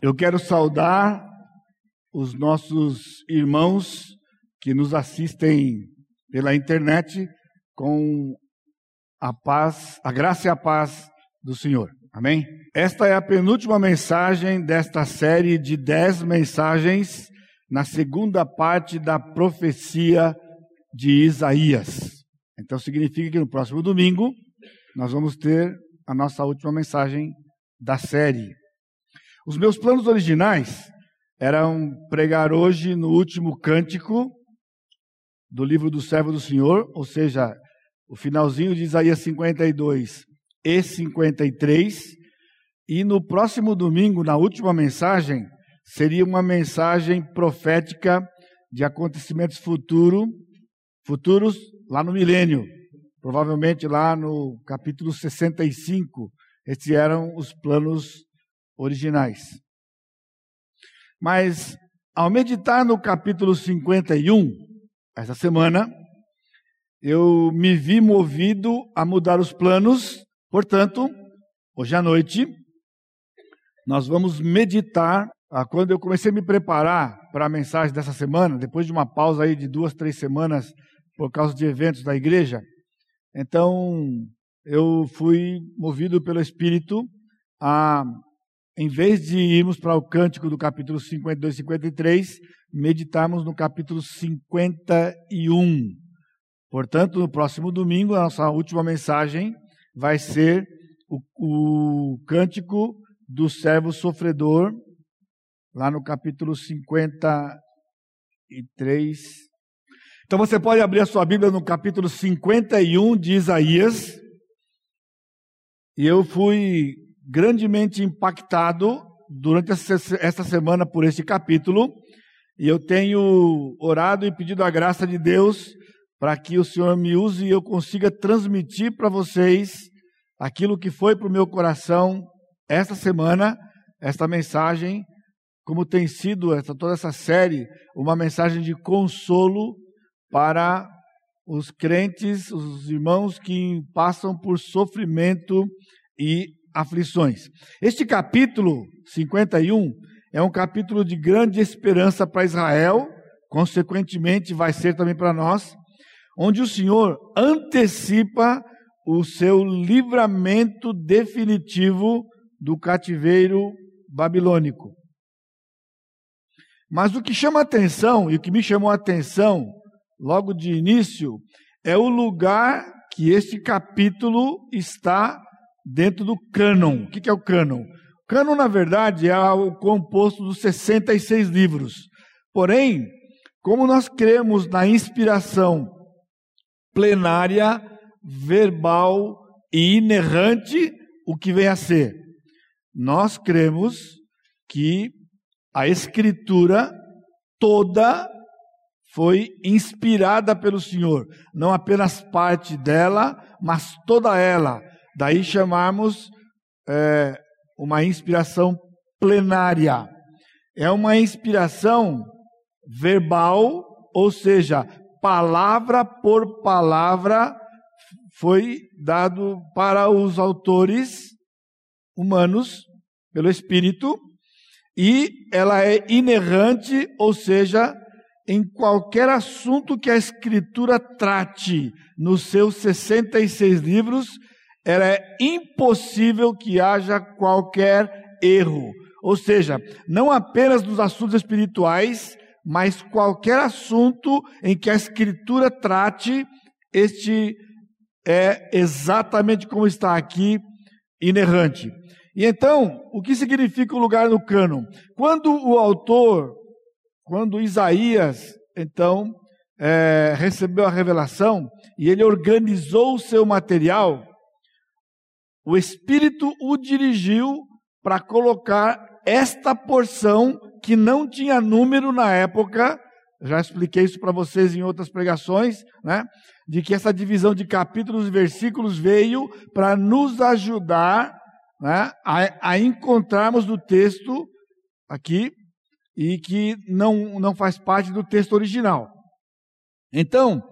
Eu quero saudar os nossos irmãos que nos assistem pela internet com a paz, a graça e a paz do Senhor. Amém? Esta é a penúltima mensagem desta série de dez mensagens na segunda parte da profecia de Isaías. Então significa que no próximo domingo nós vamos ter a nossa última mensagem da série. Os meus planos originais eram pregar hoje no último cântico do livro do servo do Senhor, ou seja, o finalzinho de Isaías 52 e 53, e no próximo domingo, na última mensagem, seria uma mensagem profética de acontecimentos futuro, futuros lá no milênio, provavelmente lá no capítulo 65. Esses eram os planos originais. Mas, ao meditar no capítulo 51, essa semana, eu me vi movido a mudar os planos, portanto, hoje à noite, nós vamos meditar. Ah, quando eu comecei a me preparar para a mensagem dessa semana, depois de uma pausa aí de duas, três semanas por causa de eventos da igreja, então eu fui movido pelo Espírito a em vez de irmos para o cântico do capítulo 52 e 53, meditarmos no capítulo 51. Portanto, no próximo domingo, a nossa última mensagem vai ser o, o cântico do servo sofredor, lá no capítulo 53. Então você pode abrir a sua Bíblia no capítulo 51 de Isaías. E eu fui grandemente impactado durante esta semana por este capítulo, e eu tenho orado e pedido a graça de Deus para que o Senhor me use e eu consiga transmitir para vocês aquilo que foi para o meu coração esta semana, esta mensagem, como tem sido essa, toda essa série, uma mensagem de consolo para os crentes, os irmãos que passam por sofrimento e aflições. Este capítulo 51 é um capítulo de grande esperança para Israel, consequentemente vai ser também para nós, onde o Senhor antecipa o seu livramento definitivo do cativeiro babilônico. Mas o que chama atenção, e o que me chamou atenção logo de início, é o lugar que este capítulo está dentro do cânon. O que é o cânon? Cânon, na verdade, é o composto dos 66 livros. Porém, como nós cremos na inspiração plenária, verbal e inerrante, o que vem a ser? Nós cremos que a Escritura toda foi inspirada pelo Senhor, não apenas parte dela, mas toda ela Daí chamamos é, uma inspiração plenária. É uma inspiração verbal, ou seja, palavra por palavra foi dado para os autores humanos pelo Espírito e ela é inerrante, ou seja, em qualquer assunto que a Escritura trate nos seus 66 livros, era é impossível que haja qualquer erro. Ou seja, não apenas nos assuntos espirituais, mas qualquer assunto em que a Escritura trate, este é exatamente como está aqui, inerrante. E então, o que significa o lugar no cânon? Quando o autor, quando Isaías, então, é, recebeu a revelação e ele organizou o seu material, o Espírito o dirigiu para colocar esta porção que não tinha número na época, já expliquei isso para vocês em outras pregações, né? De que essa divisão de capítulos e versículos veio para nos ajudar né, a, a encontrarmos do texto aqui e que não, não faz parte do texto original. Então,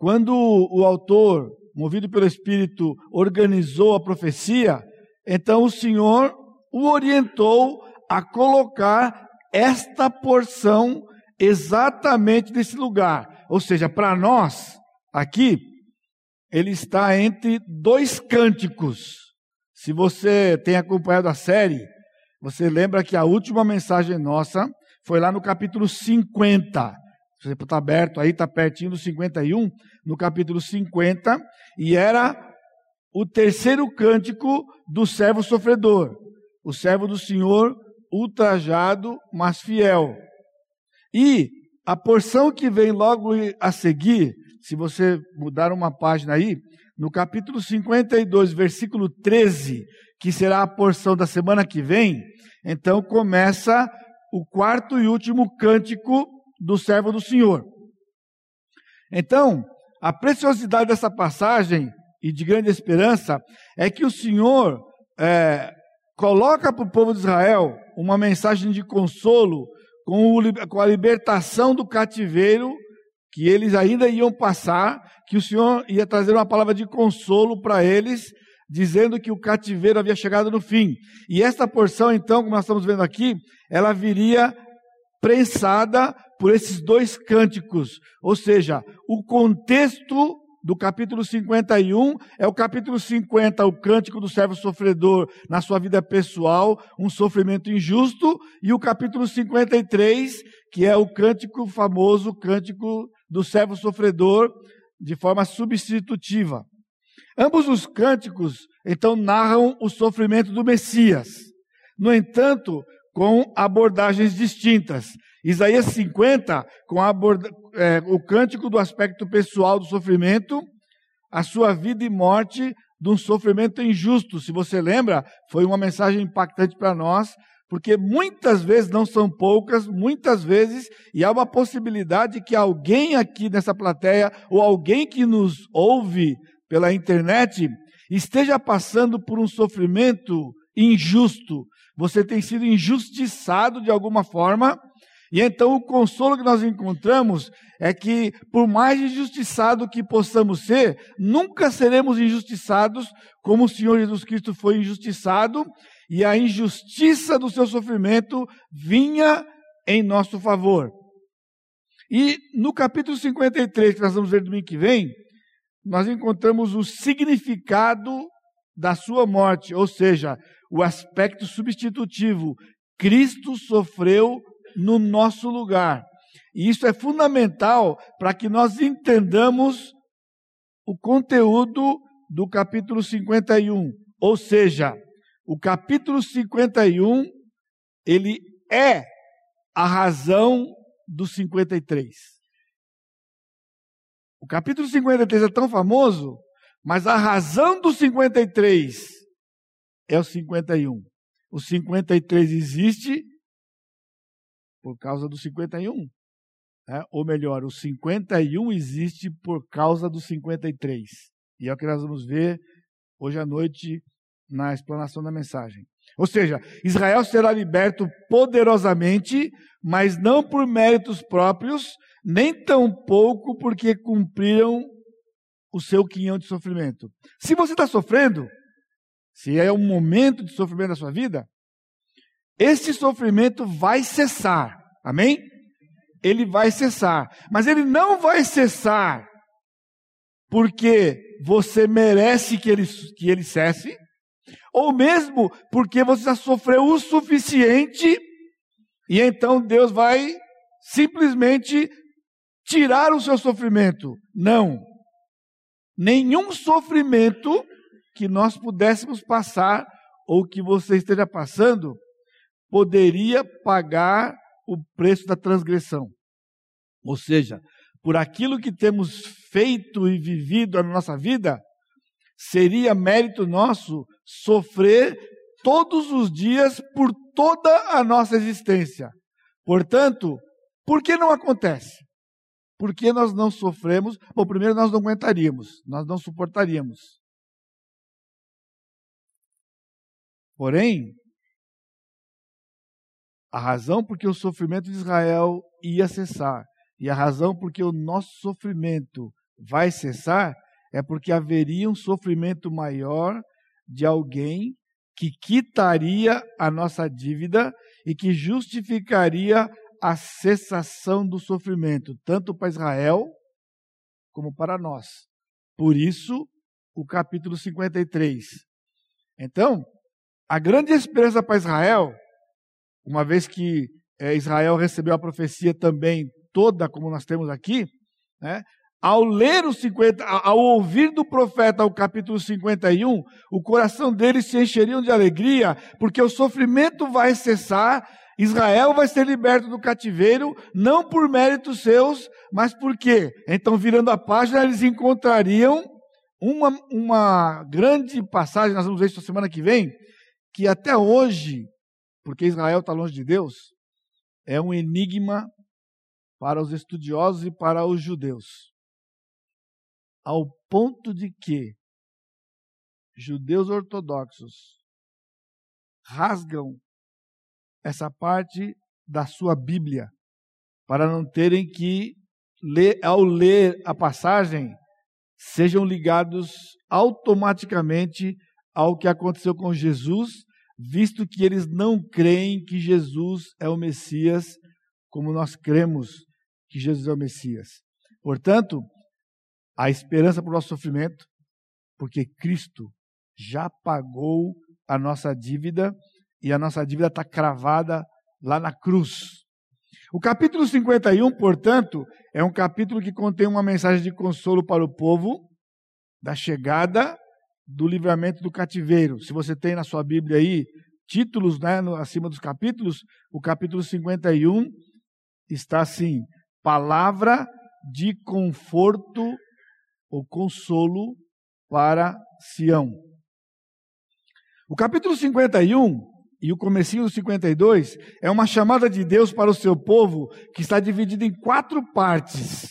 quando o autor movido pelo Espírito, organizou a profecia, então o Senhor o orientou a colocar esta porção exatamente nesse lugar. Ou seja, para nós, aqui, ele está entre dois cânticos. Se você tem acompanhado a série, você lembra que a última mensagem nossa foi lá no capítulo 50. Se você está aberto aí, está pertinho do 51, no capítulo 50, e era o terceiro cântico do servo sofredor, o servo do Senhor ultrajado, mas fiel. E a porção que vem logo a seguir, se você mudar uma página aí, no capítulo 52, versículo 13, que será a porção da semana que vem, então começa o quarto e último cântico do servo do Senhor. Então, a preciosidade dessa passagem e de grande esperança é que o Senhor é, coloca para o povo de Israel uma mensagem de consolo com, o, com a libertação do cativeiro que eles ainda iam passar, que o Senhor ia trazer uma palavra de consolo para eles, dizendo que o cativeiro havia chegado no fim. E esta porção, então, como nós estamos vendo aqui, ela viria prensada por esses dois cânticos, ou seja, o contexto do capítulo 51 é o capítulo 50, o cântico do servo sofredor na sua vida pessoal, um sofrimento injusto, e o capítulo 53, que é o cântico famoso, o cântico do servo sofredor, de forma substitutiva. Ambos os cânticos, então, narram o sofrimento do Messias. No entanto, com abordagens distintas. Isaías 50, com aborda, é, o cântico do aspecto pessoal do sofrimento, a sua vida e morte de um sofrimento injusto. Se você lembra, foi uma mensagem impactante para nós, porque muitas vezes, não são poucas, muitas vezes, e há uma possibilidade que alguém aqui nessa plateia, ou alguém que nos ouve pela internet, esteja passando por um sofrimento injusto. Você tem sido injustiçado de alguma forma, e então o consolo que nós encontramos é que, por mais injustiçado que possamos ser, nunca seremos injustiçados como o Senhor Jesus Cristo foi injustiçado, e a injustiça do seu sofrimento vinha em nosso favor. E no capítulo 53, que nós vamos ver domingo que vem, nós encontramos o significado da sua morte, ou seja, o aspecto substitutivo. Cristo sofreu no nosso lugar. E isso é fundamental para que nós entendamos o conteúdo do capítulo 51. Ou seja, o capítulo 51, ele é a razão do 53. O capítulo 53 é tão famoso, mas a razão do 53 é o 51. O 53 existe por causa do 51. Né? Ou melhor, o 51 existe por causa do 53. E é o que nós vamos ver hoje à noite na explanação da mensagem. Ou seja, Israel será liberto poderosamente, mas não por méritos próprios, nem tampouco porque cumpriram o seu quinhão de sofrimento. Se você está sofrendo, se é um momento de sofrimento na sua vida, este sofrimento vai cessar. Amém? Ele vai cessar. Mas ele não vai cessar porque você merece que ele, que ele cesse, ou mesmo porque você já sofreu o suficiente e então Deus vai simplesmente tirar o seu sofrimento. Não. Nenhum sofrimento que nós pudéssemos passar ou que você esteja passando poderia pagar o preço da transgressão. Ou seja, por aquilo que temos feito e vivido na nossa vida, seria mérito nosso sofrer todos os dias por toda a nossa existência. Portanto, por que não acontece? Porque nós não sofremos? Bom, primeiro nós não aguentaríamos, nós não suportaríamos. Porém, a razão porque o sofrimento de Israel ia cessar e a razão porque o nosso sofrimento vai cessar é porque haveria um sofrimento maior de alguém que quitaria a nossa dívida e que justificaria a cessação do sofrimento, tanto para Israel como para nós. Por isso, o capítulo 53. Então, a grande esperança para Israel, uma vez que é, Israel recebeu a profecia também toda, como nós temos aqui, né? Ao ler os 50, ao ouvir do profeta o capítulo 51, o coração deles se encheria de alegria, porque o sofrimento vai cessar, Israel vai ser liberto do cativeiro, não por méritos seus, mas por quê? Então, virando a página, eles encontrariam uma, uma grande passagem, nós vamos ver isso semana que vem, que até hoje, porque Israel está longe de Deus, é um enigma para os estudiosos e para os judeus. Ao ponto de que judeus ortodoxos rasgam essa parte da sua Bíblia para não terem que ler, ao ler a passagem sejam ligados automaticamente ao que aconteceu com Jesus, visto que eles não creem que Jesus é o Messias, como nós cremos que Jesus é o Messias. Portanto, a esperança para o nosso sofrimento, porque Cristo já pagou a nossa dívida e a nossa dívida está cravada lá na cruz. O capítulo 51, portanto, é um capítulo que contém uma mensagem de consolo para o povo da chegada do livramento do cativeiro. Se você tem na sua Bíblia aí títulos né, no, acima dos capítulos, o capítulo 51 está assim: palavra de conforto ou consolo para Sião. O capítulo 51 e o comecinho do 52 é uma chamada de Deus para o seu povo que está dividido em quatro partes.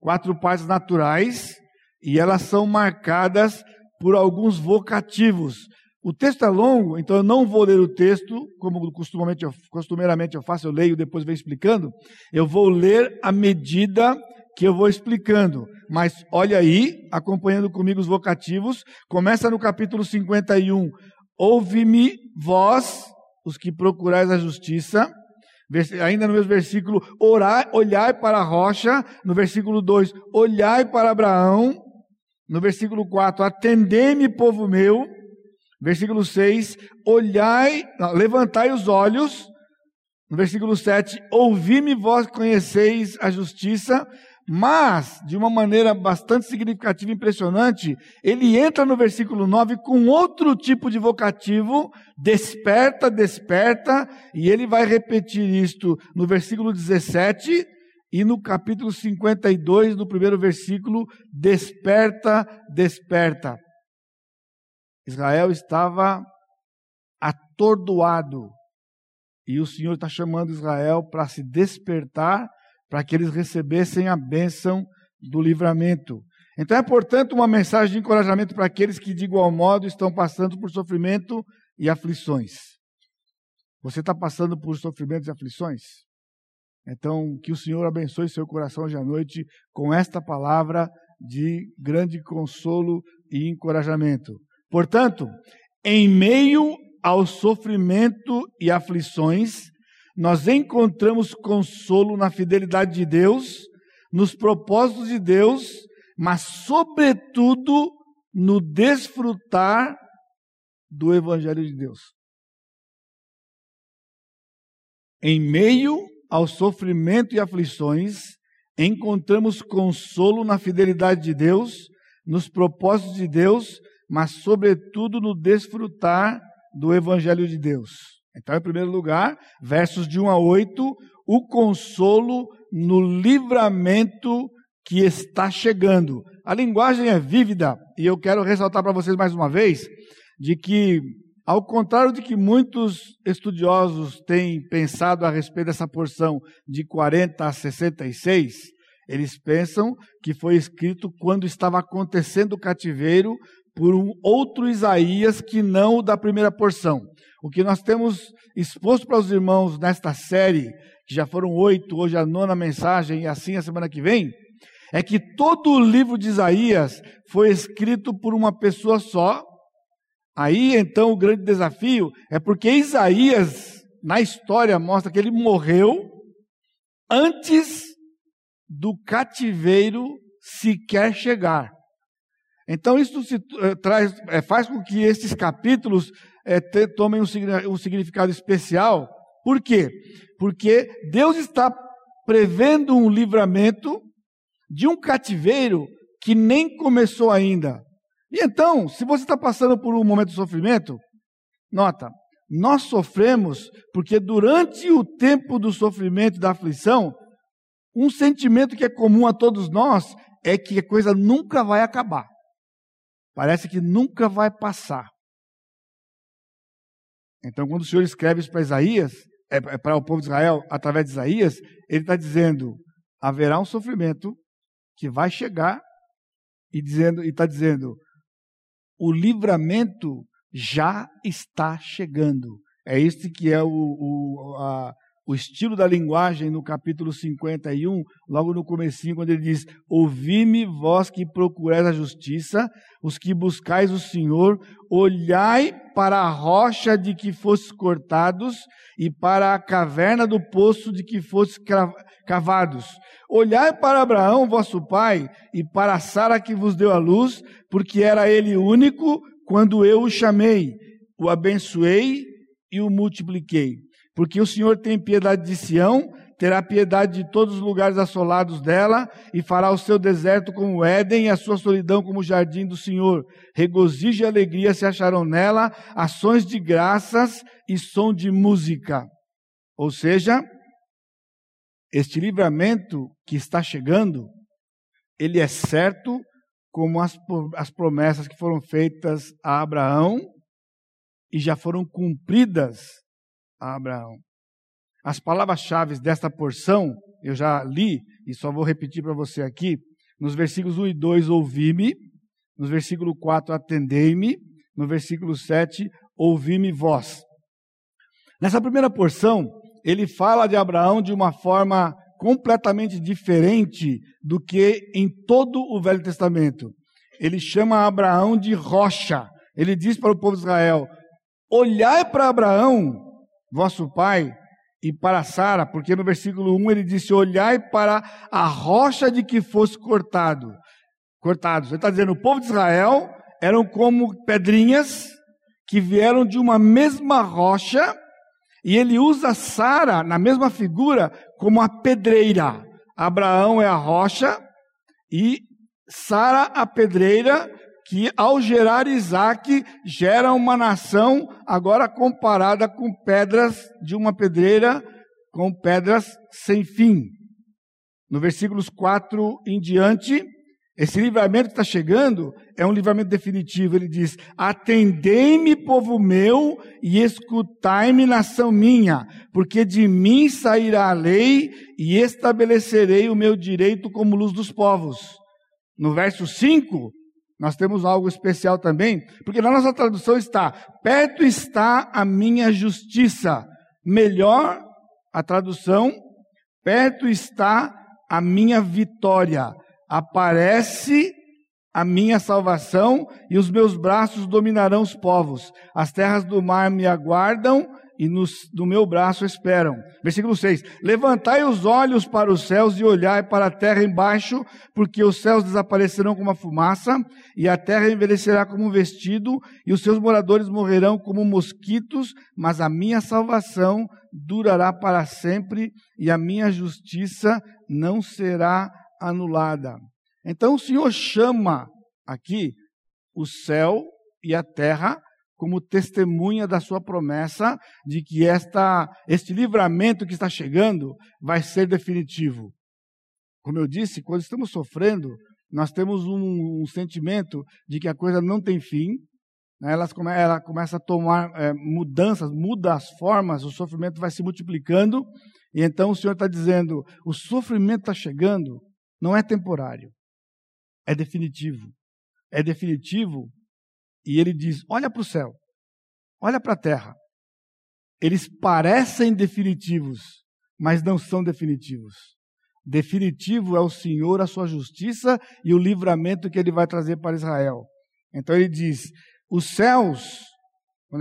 Quatro partes naturais e elas são marcadas por alguns vocativos. O texto é longo, então eu não vou ler o texto, como costumeiramente eu, costumeiramente eu faço, eu leio, depois venho explicando. Eu vou ler à medida que eu vou explicando. Mas olha aí, acompanhando comigo os vocativos, começa no capítulo 51. Ouve-me, vós, os que procurais a justiça. Ainda no mesmo versículo, orai, olhai para a rocha. No versículo 2, olhai para Abraão. No versículo 4, atendei-me, povo meu. Versículo 6, olhai, levantai os olhos. No versículo 7, ouvi-me vós conheceis a justiça. Mas, de uma maneira bastante significativa e impressionante, ele entra no versículo 9 com outro tipo de vocativo, desperta, desperta, e ele vai repetir isto no versículo 17, e no capítulo 52, no primeiro versículo, desperta, desperta. Israel estava atordoado. E o Senhor está chamando Israel para se despertar, para que eles recebessem a bênção do livramento. Então é, portanto, uma mensagem de encorajamento para aqueles que, de igual modo, estão passando por sofrimento e aflições. Você está passando por sofrimentos e aflições? Então, que o Senhor abençoe seu coração hoje à noite com esta palavra de grande consolo e encorajamento. Portanto, em meio ao sofrimento e aflições, nós encontramos consolo na fidelidade de Deus, nos propósitos de Deus, mas, sobretudo, no desfrutar do Evangelho de Deus. Em meio ao sofrimento e aflições, encontramos consolo na fidelidade de Deus, nos propósitos de Deus, mas sobretudo no desfrutar do Evangelho de Deus. Então, em primeiro lugar, versos de 1 a 8, o consolo no livramento que está chegando. A linguagem é vívida e eu quero ressaltar para vocês mais uma vez de que ao contrário de que muitos estudiosos têm pensado a respeito dessa porção de 40 a 66, eles pensam que foi escrito quando estava acontecendo o cativeiro por um outro Isaías que não o da primeira porção. O que nós temos exposto para os irmãos nesta série, que já foram oito, hoje a nona mensagem e assim a semana que vem, é que todo o livro de Isaías foi escrito por uma pessoa só, Aí então o grande desafio é porque Isaías, na história, mostra que ele morreu antes do cativeiro sequer chegar. Então isso se, eh, traz, eh, faz com que esses capítulos eh, te, tomem um, um significado especial. Por quê? Porque Deus está prevendo um livramento de um cativeiro que nem começou ainda. E então, se você está passando por um momento de sofrimento, nota, nós sofremos porque durante o tempo do sofrimento e da aflição, um sentimento que é comum a todos nós é que a coisa nunca vai acabar. Parece que nunca vai passar. Então, quando o Senhor escreve isso para Isaías, é, é para o povo de Israel, através de Isaías, ele está dizendo: haverá um sofrimento que vai chegar, e está dizendo, o livramento já está chegando. É este que é o, o, a, o estilo da linguagem no capítulo 51, logo no comecinho, quando ele diz: Ouvi-me, vós que procurais a justiça, os que buscais o Senhor, olhai para a rocha de que fostes cortados e para a caverna do poço de que fostes cavados. Olhai para Abraão, vosso pai, e para Sara que vos deu a luz, porque era ele único quando eu o chamei, o abençoei e o multipliquei. Porque o Senhor tem piedade de Sião, terá piedade de todos os lugares assolados dela, e fará o seu deserto como Éden e a sua solidão como o jardim do Senhor. Regozijo e alegria se acharão nela, ações de graças e som de música. Ou seja, este livramento que está chegando, ele é certo como as, as promessas que foram feitas a Abraão e já foram cumpridas a Abraão. As palavras-chave desta porção, eu já li e só vou repetir para você aqui. Nos versículos 1 e 2, ouvi-me. No versículo 4, atendei-me. No versículo 7, ouvi-me vós. Nessa primeira porção, ele fala de Abraão de uma forma completamente diferente do que em todo o Velho Testamento. Ele chama Abraão de rocha. Ele diz para o povo de Israel: Olhai para Abraão vosso pai, e para Sara, porque no versículo 1 ele disse: Olhai para a rocha de que fosse cortado. Cortados. Ele está dizendo: o povo de Israel eram como pedrinhas que vieram de uma mesma rocha, e ele usa Sara, na mesma figura, como a pedreira. Abraão é a rocha e Sara a pedreira, que ao gerar Isaac, gera uma nação agora comparada com pedras de uma pedreira, com pedras sem fim. No versículos 4 em diante, esse livramento que está chegando é um livramento definitivo. Ele diz: Atendei-me, povo meu, e escutai-me, nação minha, porque de mim sairá a lei e estabelecerei o meu direito como luz dos povos. No verso 5, nós temos algo especial também, porque na nossa tradução está: perto está a minha justiça. Melhor a tradução: perto está a minha vitória. Aparece a minha salvação e os meus braços dominarão os povos. As terras do mar me aguardam e no, no meu braço esperam. Versículo 6: Levantai os olhos para os céus e olhai para a terra embaixo, porque os céus desaparecerão como a fumaça, e a terra envelhecerá como um vestido, e os seus moradores morrerão como mosquitos, mas a minha salvação durará para sempre, e a minha justiça não será anulada. Então o Senhor chama aqui o céu e a terra como testemunha da sua promessa de que esta, este livramento que está chegando vai ser definitivo. Como eu disse, quando estamos sofrendo, nós temos um, um sentimento de que a coisa não tem fim, né? ela, come, ela começa a tomar é, mudanças, muda as formas, o sofrimento vai se multiplicando, e então o Senhor está dizendo: o sofrimento está chegando, não é temporário, é definitivo. É definitivo e ele diz: olha para o céu, olha para a terra. Eles parecem definitivos, mas não são definitivos. Definitivo é o Senhor, a sua justiça e o livramento que ele vai trazer para Israel. Então ele diz: os céus,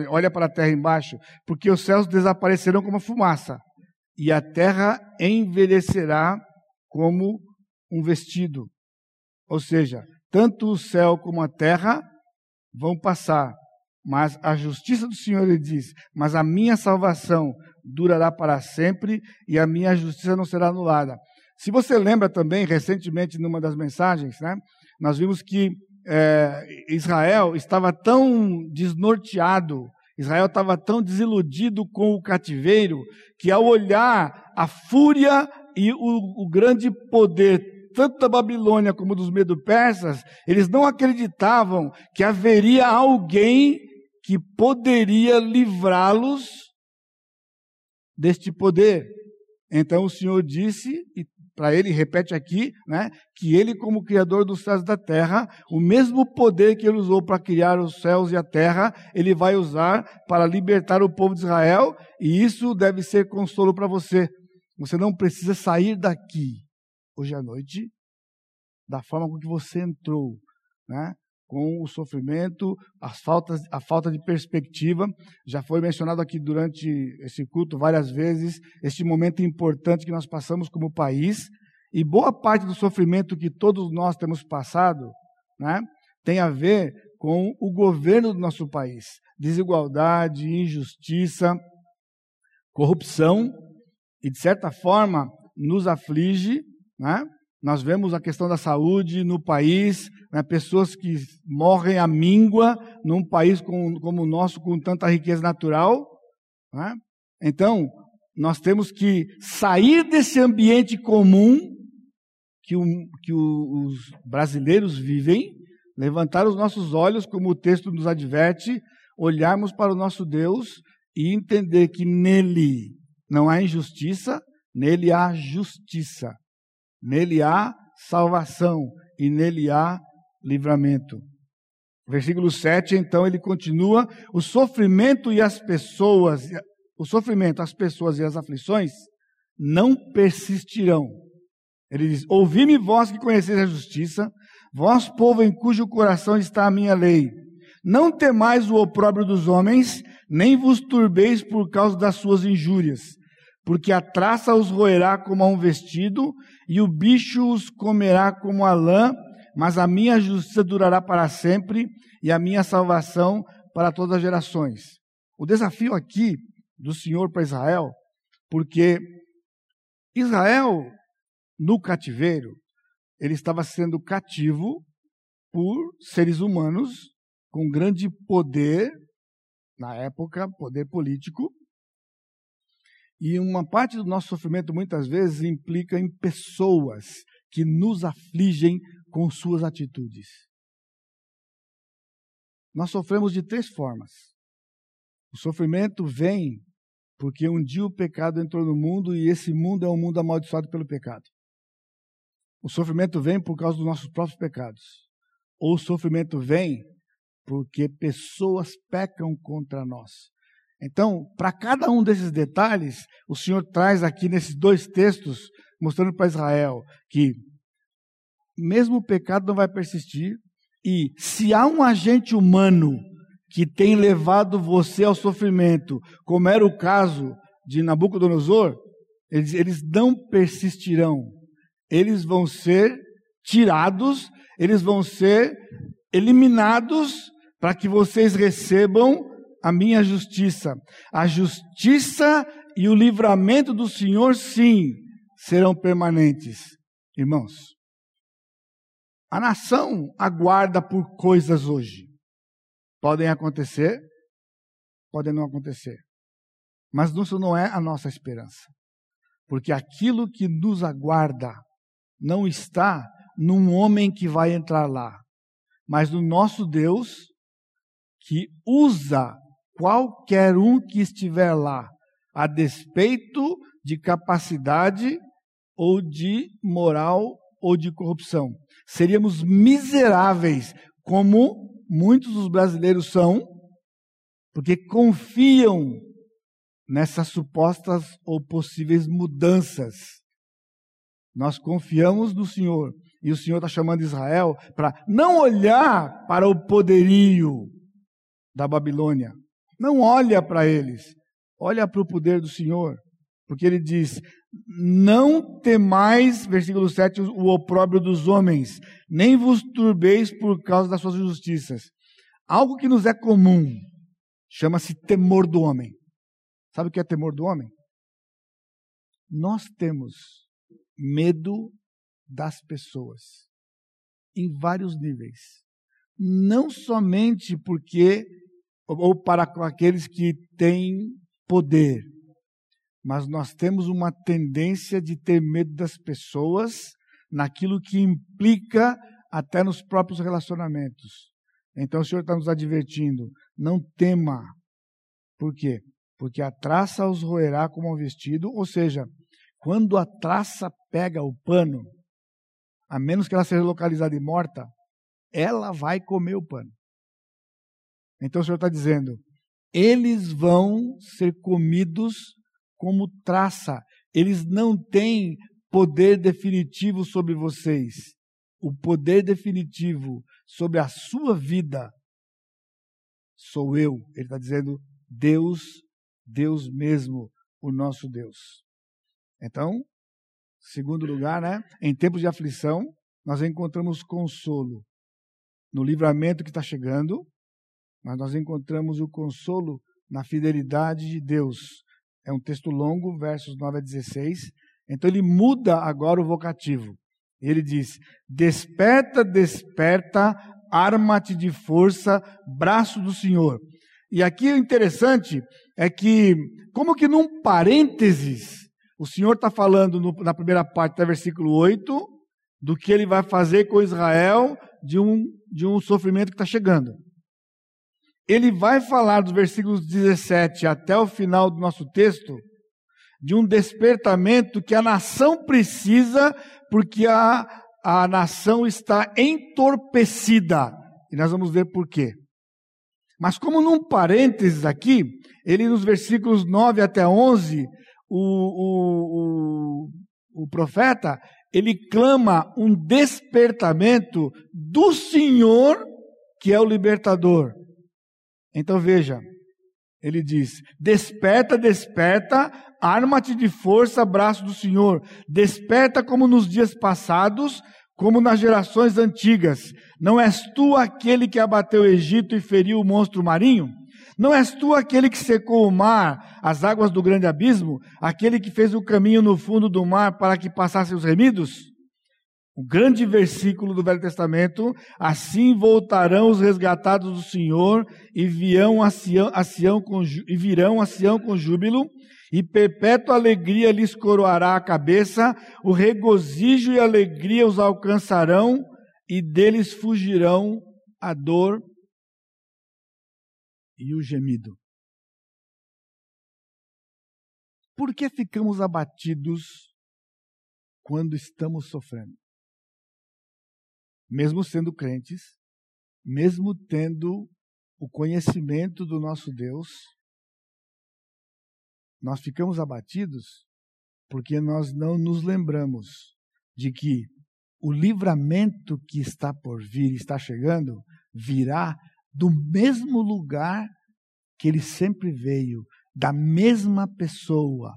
olha para a terra embaixo, porque os céus desaparecerão como fumaça, e a terra envelhecerá como um vestido. Ou seja, tanto o céu como a terra vão passar, mas a justiça do Senhor, ele diz, mas a minha salvação durará para sempre e a minha justiça não será anulada. Se você lembra também, recentemente, numa das mensagens, né, nós vimos que é, Israel estava tão desnorteado, Israel estava tão desiludido com o cativeiro, que ao olhar a fúria e o, o grande poder tanto da Babilônia como dos medo-persas, eles não acreditavam que haveria alguém que poderia livrá-los deste poder. Então o Senhor disse, e para ele, repete aqui, né, que ele, como Criador dos céus e da terra, o mesmo poder que ele usou para criar os céus e a terra, ele vai usar para libertar o povo de Israel, e isso deve ser consolo para você. Você não precisa sair daqui hoje à noite da forma com que você entrou, né? com o sofrimento, as faltas, a falta de perspectiva. Já foi mencionado aqui durante esse culto várias vezes, este momento importante que nós passamos como país. E boa parte do sofrimento que todos nós temos passado né, tem a ver com o governo do nosso país. Desigualdade, injustiça, corrupção, e de certa forma nos aflige, né? Nós vemos a questão da saúde no país, né, pessoas que morrem à míngua num país com, como o nosso, com tanta riqueza natural. Né? Então, nós temos que sair desse ambiente comum que, o, que o, os brasileiros vivem, levantar os nossos olhos, como o texto nos adverte, olharmos para o nosso Deus e entender que nele não há injustiça, nele há justiça. Nele há salvação e nele há livramento. Versículo 7, então ele continua: o sofrimento e as pessoas, o sofrimento, as pessoas e as aflições não persistirão. Ele diz: Ouvi-me vós que conheceis a justiça, vós, povo em cujo coração está a minha lei. Não temais o opróbrio dos homens, nem vos turbeis por causa das suas injúrias porque a traça os roerá como a um vestido, e o bicho os comerá como a lã, mas a minha justiça durará para sempre, e a minha salvação para todas as gerações. O desafio aqui do Senhor para Israel, porque Israel, no cativeiro, ele estava sendo cativo por seres humanos com grande poder, na época, poder político, e uma parte do nosso sofrimento muitas vezes implica em pessoas que nos afligem com suas atitudes. Nós sofremos de três formas. O sofrimento vem porque um dia o pecado entrou no mundo e esse mundo é um mundo amaldiçoado pelo pecado. O sofrimento vem por causa dos nossos próprios pecados. Ou o sofrimento vem porque pessoas pecam contra nós. Então, para cada um desses detalhes, o Senhor traz aqui nesses dois textos, mostrando para Israel que mesmo o pecado não vai persistir, e se há um agente humano que tem levado você ao sofrimento, como era o caso de Nabucodonosor, eles, eles não persistirão. Eles vão ser tirados, eles vão ser eliminados para que vocês recebam a minha justiça. A justiça e o livramento do Senhor, sim, serão permanentes. Irmãos, a nação aguarda por coisas hoje. Podem acontecer, podem não acontecer. Mas isso não é a nossa esperança. Porque aquilo que nos aguarda não está num homem que vai entrar lá, mas no nosso Deus que usa qualquer um que estiver lá, a despeito de capacidade ou de moral ou de corrupção. Seríamos miseráveis, como muitos dos brasileiros são, porque confiam nessas supostas ou possíveis mudanças. Nós confiamos no Senhor. E o Senhor está chamando Israel para não olhar para o poderio, da Babilônia. Não olha para eles, olha para o poder do Senhor, porque ele diz: Não temais, versículo 7, o opróbrio dos homens, nem vos turbeis por causa das suas injustiças. Algo que nos é comum chama-se temor do homem. Sabe o que é temor do homem? Nós temos medo das pessoas em vários níveis. Não somente porque ou para aqueles que têm poder, mas nós temos uma tendência de ter medo das pessoas naquilo que implica até nos próprios relacionamentos. Então o Senhor está nos advertindo: não tema. Por quê? Porque a traça os roerá como um vestido, ou seja, quando a traça pega o pano, a menos que ela seja localizada e morta, ela vai comer o pano. Então o Senhor está dizendo: eles vão ser comidos como traça, eles não têm poder definitivo sobre vocês. O poder definitivo sobre a sua vida sou eu. Ele está dizendo Deus, Deus mesmo, o nosso Deus. Então, segundo lugar, né? Em tempos de aflição, nós encontramos consolo no livramento que está chegando, mas nós encontramos o consolo na fidelidade de Deus. É um texto longo, versos 9 a 16. Então ele muda agora o vocativo. Ele diz: Desperta, desperta, arma-te de força, braço do Senhor. E aqui o interessante é que, como que num parênteses, o Senhor está falando no, na primeira parte do versículo 8 do que ele vai fazer com Israel de um, de um sofrimento que está chegando ele vai falar dos versículos 17 até o final do nosso texto de um despertamento que a nação precisa, porque a, a nação está entorpecida. E nós vamos ver por quê. Mas, como num parênteses aqui, ele nos versículos 9 até 11, o, o, o, o profeta, ele clama um despertamento do Senhor, que é o libertador. Então veja, ele diz: Desperta, desperta, arma-te de força, braço do Senhor. Desperta como nos dias passados, como nas gerações antigas. Não és tu aquele que abateu o Egito e feriu o monstro marinho? Não és tu aquele que secou o mar, as águas do grande abismo? Aquele que fez o caminho no fundo do mar para que passassem os remidos? O grande versículo do Velho Testamento, assim voltarão os resgatados do Senhor e, virão a Sião, a Sião com, e virão a Sião com júbilo, e perpétua alegria lhes coroará a cabeça, o regozijo e alegria os alcançarão, e deles fugirão a dor e o gemido. Por que ficamos abatidos quando estamos sofrendo? Mesmo sendo crentes, mesmo tendo o conhecimento do nosso Deus, nós ficamos abatidos porque nós não nos lembramos de que o livramento que está por vir, está chegando, virá do mesmo lugar que ele sempre veio, da mesma pessoa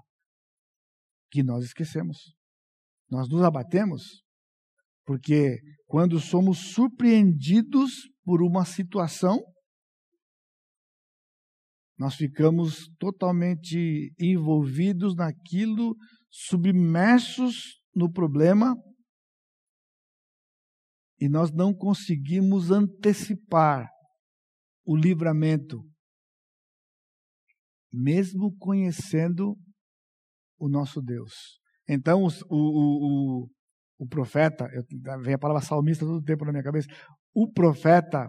que nós esquecemos. Nós nos abatemos porque quando somos surpreendidos por uma situação, nós ficamos totalmente envolvidos naquilo, submersos no problema, e nós não conseguimos antecipar o livramento, mesmo conhecendo o nosso Deus. Então, o, o, o, o profeta, eu, vem a palavra salmista todo o tempo na minha cabeça, o profeta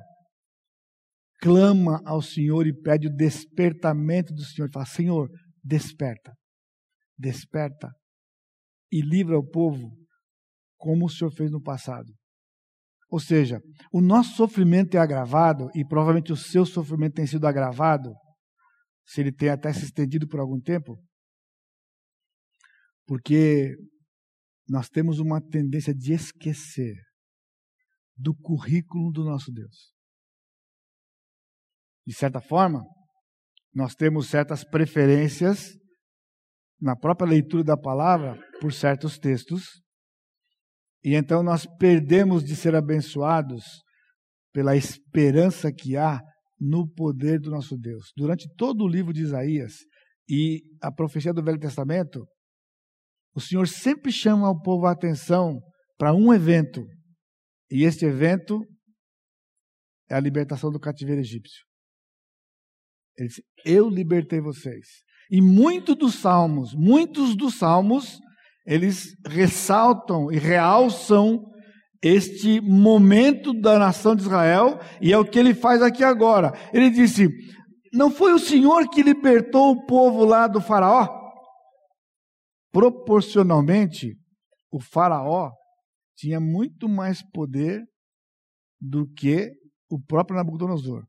clama ao Senhor e pede o despertamento do Senhor. Ele fala: Senhor, desperta, desperta e livra o povo como o Senhor fez no passado. Ou seja, o nosso sofrimento é agravado e provavelmente o seu sofrimento tem sido agravado, se ele tem até se estendido por algum tempo, porque nós temos uma tendência de esquecer do currículo do nosso Deus. De certa forma, nós temos certas preferências na própria leitura da palavra por certos textos, e então nós perdemos de ser abençoados pela esperança que há no poder do nosso Deus. Durante todo o livro de Isaías e a profecia do Velho Testamento, o Senhor sempre chama o povo a atenção para um evento, e este evento é a libertação do cativeiro egípcio. Ele disse: Eu libertei vocês. E muitos dos salmos, muitos dos salmos, eles ressaltam e realçam este momento da nação de Israel, e é o que ele faz aqui agora. Ele disse: Não foi o Senhor que libertou o povo lá do Faraó? Proporcionalmente, o Faraó tinha muito mais poder do que o próprio Nabucodonosor.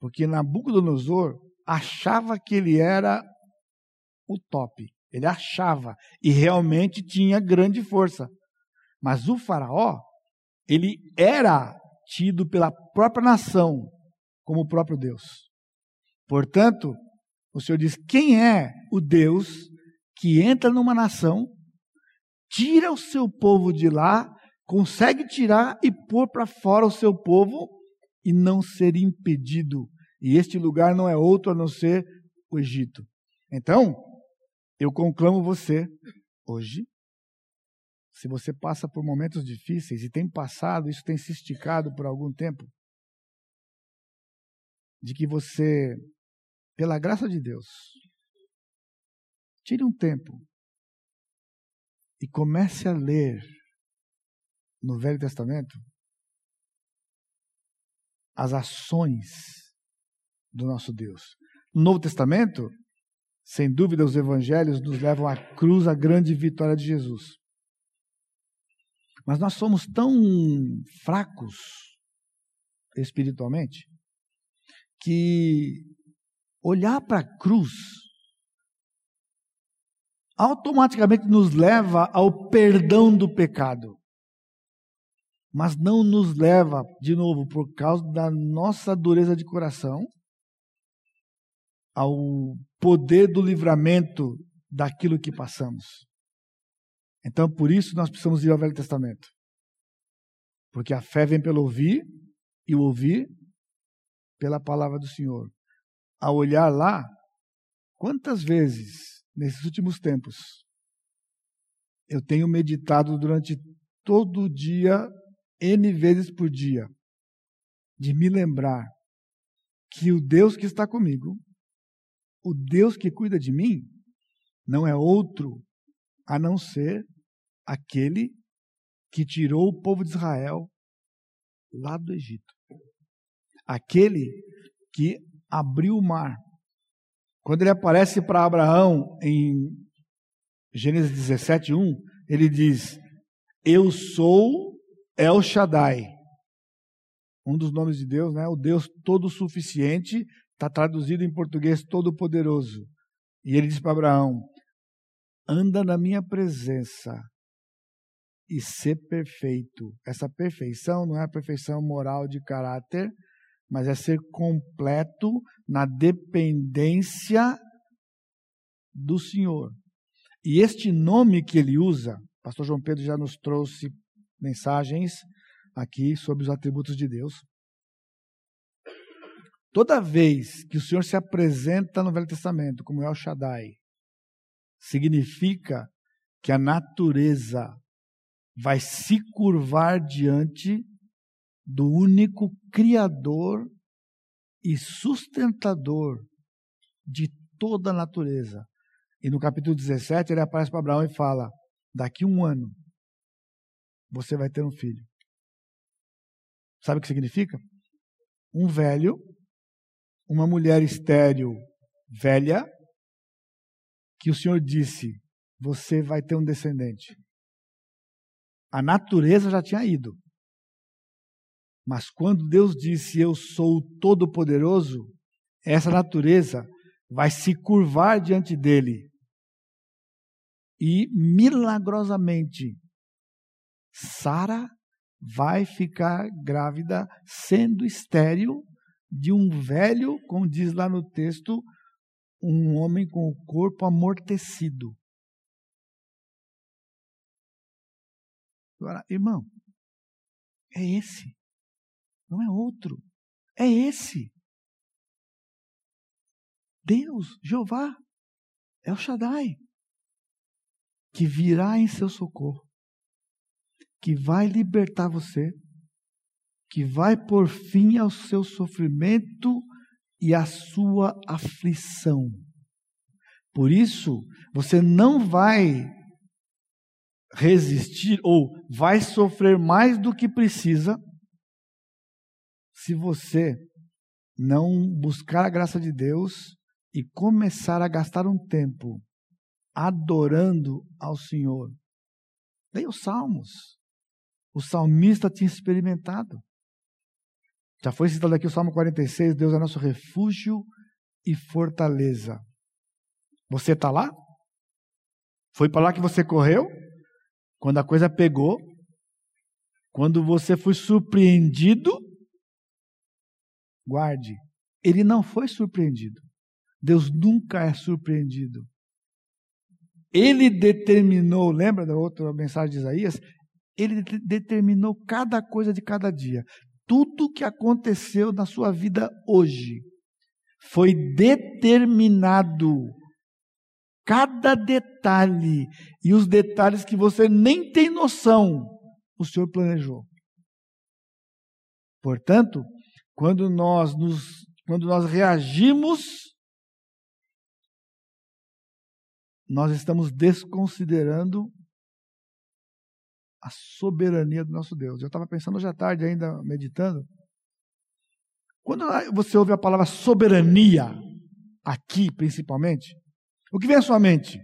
Porque Nabucodonosor achava que ele era o top. Ele achava. E realmente tinha grande força. Mas o Faraó, ele era tido pela própria nação como o próprio Deus. Portanto, o Senhor diz: quem é o Deus que entra numa nação, tira o seu povo de lá, consegue tirar e pôr para fora o seu povo e não ser impedido. E este lugar não é outro a não ser o Egito. Então, eu conclamo você hoje se você passa por momentos difíceis e tem passado, isso tem se esticado por algum tempo, de que você, pela graça de Deus, tire um tempo e comece a ler no Velho Testamento as ações do nosso Deus. No Novo Testamento, sem dúvida, os evangelhos nos levam à cruz, à grande vitória de Jesus. Mas nós somos tão fracos espiritualmente que olhar para a cruz automaticamente nos leva ao perdão do pecado. Mas não nos leva, de novo, por causa da nossa dureza de coração, ao poder do livramento daquilo que passamos. Então, por isso, nós precisamos ir ao Velho Testamento. Porque a fé vem pelo ouvir, e o ouvir pela palavra do Senhor. Ao olhar lá, quantas vezes, nesses últimos tempos, eu tenho meditado durante todo o dia, N vezes por dia, de me lembrar que o Deus que está comigo, o Deus que cuida de mim, não é outro a não ser aquele que tirou o povo de Israel lá do Egito. Aquele que abriu o mar. Quando ele aparece para Abraão em Gênesis 17, 1, ele diz: Eu sou El Shaddai. Um dos nomes de Deus, né? O Deus todo suficiente, está traduzido em português todo poderoso. E ele diz para Abraão: anda na minha presença e ser perfeito. Essa perfeição não é a perfeição moral de caráter, mas é ser completo na dependência do Senhor. E este nome que ele usa, pastor João Pedro já nos trouxe mensagens aqui sobre os atributos de Deus. Toda vez que o Senhor se apresenta no Velho Testamento como El Shaddai, significa que a natureza vai se curvar diante do único Criador e sustentador de toda a natureza. E no capítulo 17 ele aparece para Abraão e fala: daqui um ano você vai ter um filho. Sabe o que significa? Um velho, uma mulher estéril velha, que o Senhor disse: Você vai ter um descendente. A natureza já tinha ido. Mas quando Deus disse: Eu sou o Todo-Poderoso, essa natureza vai se curvar diante dele. E milagrosamente, Sara vai ficar grávida, sendo estéril, de um velho, como diz lá no texto, um homem com o corpo amortecido. Agora, irmão, é esse, não é outro, é esse. Deus, Jeová, é o Shaddai, que virá em seu socorro, que vai libertar você, que vai por fim ao seu sofrimento e à sua aflição. Por isso, você não vai resistir ou vai sofrer mais do que precisa se você não buscar a graça de Deus e começar a gastar um tempo adorando ao Senhor. Leia os Salmos. O salmista tinha experimentado. Já foi citado aqui o Salmo 46, Deus é nosso refúgio e fortaleza. Você está lá? Foi para lá que você correu? Quando a coisa pegou? Quando você foi surpreendido? Guarde, ele não foi surpreendido. Deus nunca é surpreendido. Ele determinou, lembra da outra mensagem de Isaías? Ele determinou cada coisa de cada dia tudo que aconteceu na sua vida hoje foi determinado. Cada detalhe e os detalhes que você nem tem noção, o Senhor planejou. Portanto, quando nós nos quando nós reagimos nós estamos desconsiderando a soberania do nosso Deus. Eu estava pensando hoje à tarde, ainda meditando. Quando você ouve a palavra soberania, aqui principalmente, o que vem à sua mente?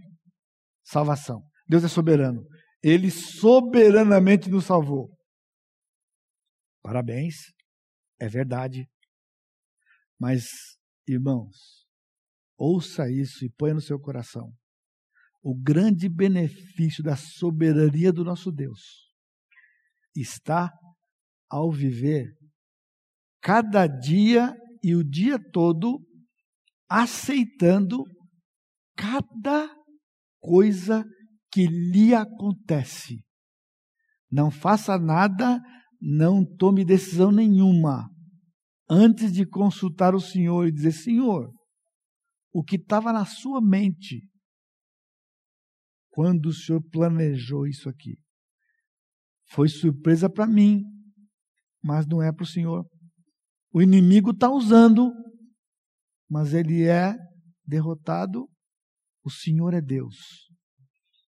Salvação. Deus é soberano. Ele soberanamente nos salvou. Parabéns, é verdade. Mas, irmãos, ouça isso e ponha no seu coração o grande benefício da soberania do nosso Deus está ao viver cada dia e o dia todo aceitando cada coisa que lhe acontece. Não faça nada, não tome decisão nenhuma antes de consultar o Senhor e dizer: Senhor, o que estava na sua mente quando o Senhor planejou isso aqui. Foi surpresa para mim, mas não é para o Senhor. O inimigo está usando, mas ele é derrotado. O Senhor é Deus.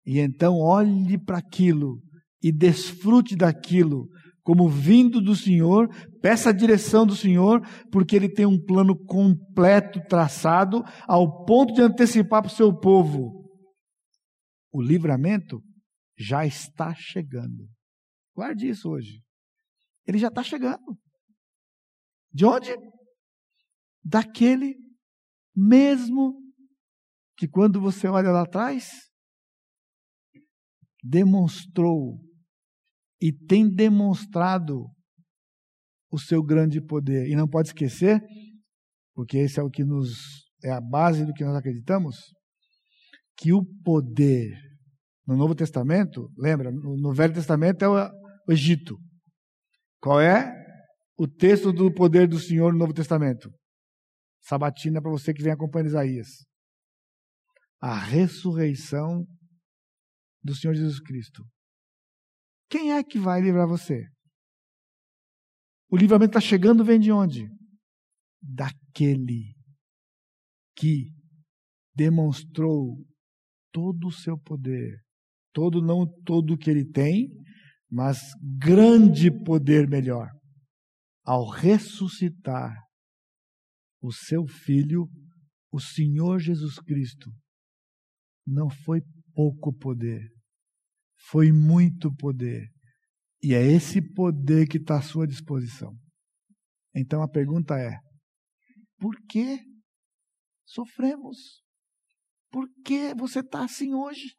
E então olhe para aquilo e desfrute daquilo como vindo do Senhor, peça a direção do Senhor, porque Ele tem um plano completo traçado, ao ponto de antecipar para o seu povo o livramento já está chegando. Guarde isso hoje. Ele já está chegando. De onde? Daquele mesmo que quando você olha lá atrás, demonstrou e tem demonstrado o seu grande poder. E não pode esquecer, porque esse é o que nos é a base do que nós acreditamos, que o poder no Novo Testamento, lembra, no Velho Testamento é o Egito. Qual é o texto do poder do Senhor no Novo Testamento? Sabatina para você que vem acompanhando Isaías. A ressurreição do Senhor Jesus Cristo. Quem é que vai livrar você? O livramento está chegando, vem de onde? Daquele que demonstrou todo o seu poder. Todo, não todo o que ele tem, mas grande poder melhor. Ao ressuscitar o seu filho, o Senhor Jesus Cristo, não foi pouco poder, foi muito poder. E é esse poder que está à sua disposição. Então a pergunta é: por que sofremos? Por que você está assim hoje?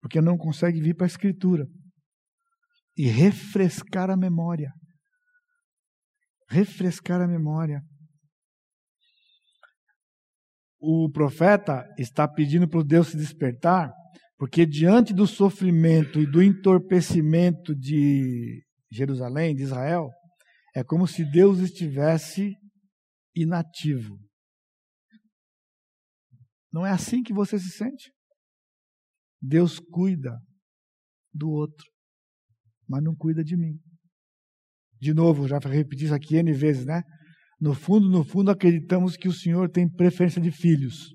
Porque não consegue vir para a Escritura e refrescar a memória. refrescar a memória. O profeta está pedindo para Deus se despertar, porque diante do sofrimento e do entorpecimento de Jerusalém, de Israel, é como se Deus estivesse inativo. Não é assim que você se sente? Deus cuida do outro, mas não cuida de mim. De novo, já repeti isso aqui N vezes, né? No fundo, no fundo, acreditamos que o Senhor tem preferência de filhos.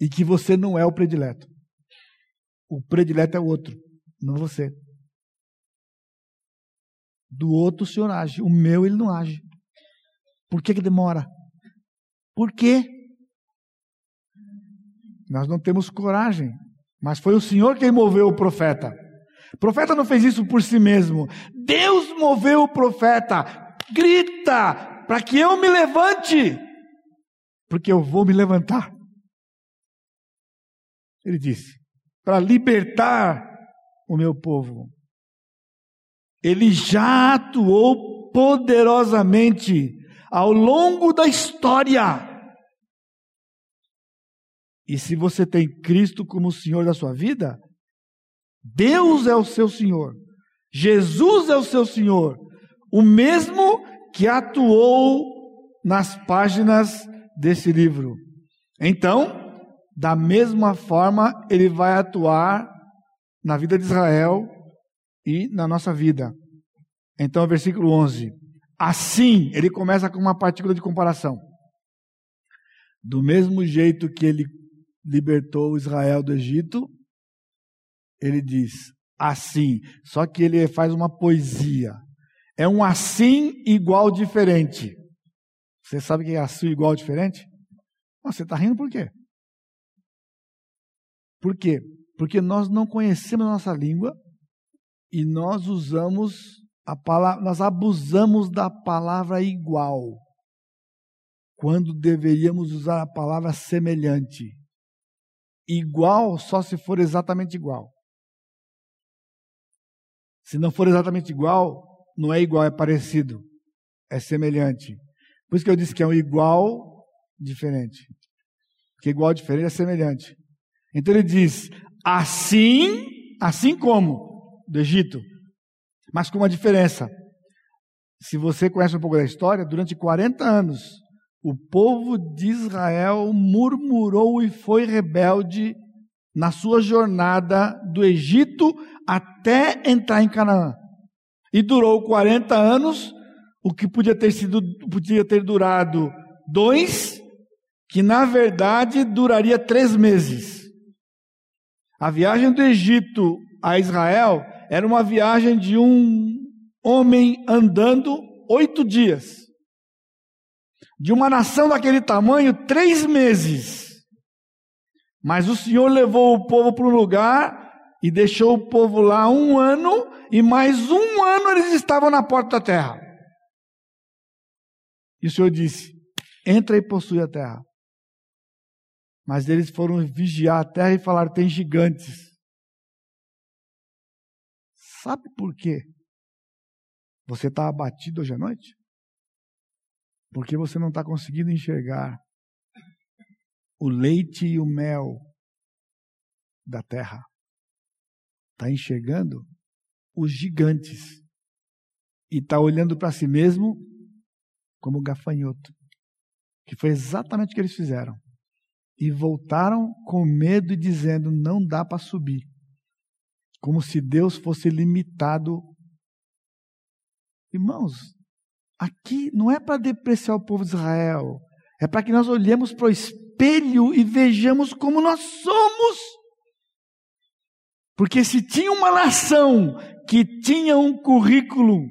E que você não é o predileto. O predileto é o outro, não você. Do outro o Senhor age. O meu ele não age. Por que, que demora? Por quê? Nós não temos coragem. Mas foi o Senhor quem moveu o profeta. O profeta não fez isso por si mesmo. Deus moveu o profeta. Grita para que eu me levante, porque eu vou me levantar. Ele disse: para libertar o meu povo. Ele já atuou poderosamente ao longo da história. E se você tem Cristo como Senhor da sua vida, Deus é o seu Senhor, Jesus é o seu Senhor, o mesmo que atuou nas páginas desse livro. Então, da mesma forma, ele vai atuar na vida de Israel e na nossa vida. Então, versículo 11. Assim, ele começa com uma partícula de comparação. Do mesmo jeito que ele libertou Israel do Egito, ele diz assim, só que ele faz uma poesia. É um assim igual diferente. Você sabe o que é assim igual diferente? Você está rindo por quê? Por quê? Porque nós não conhecemos a nossa língua e nós usamos a palavra, nós abusamos da palavra igual, quando deveríamos usar a palavra semelhante. Igual só se for exatamente igual. Se não for exatamente igual, não é igual, é parecido, é semelhante. Por isso que eu disse que é um igual diferente. Porque igual diferente é semelhante. Então ele diz: assim, assim como do Egito, mas com uma diferença. Se você conhece um pouco da história, durante 40 anos, o povo de Israel murmurou e foi rebelde na sua jornada do Egito até entrar em Canaã. E durou 40 anos, o que podia ter sido, podia ter durado dois, que na verdade duraria três meses. A viagem do Egito a Israel era uma viagem de um homem andando oito dias de uma nação daquele tamanho três meses. Mas o Senhor levou o povo para um lugar e deixou o povo lá um ano, e mais um ano eles estavam na porta da terra. E o Senhor disse: entra e possui a terra. Mas eles foram vigiar a terra e falaram: tem gigantes. Sabe por quê? Você está abatido hoje à noite? Porque você não está conseguindo enxergar o leite e o mel da terra. Está enxergando os gigantes. E está olhando para si mesmo como gafanhoto. Que foi exatamente o que eles fizeram. E voltaram com medo e dizendo: não dá para subir. Como se Deus fosse limitado. Irmãos, Aqui não é para depreciar o povo de Israel, é para que nós olhemos para o espelho e vejamos como nós somos. Porque se tinha uma nação que tinha um currículo,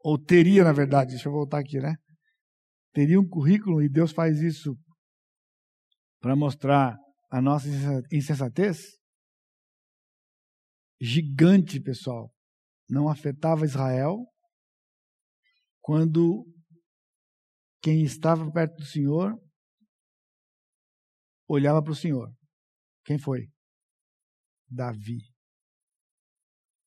ou teria na verdade, deixa eu voltar aqui, né? Teria um currículo, e Deus faz isso para mostrar a nossa insensatez. Gigante, pessoal. Não afetava Israel, quando quem estava perto do Senhor olhava para o Senhor. Quem foi? Davi.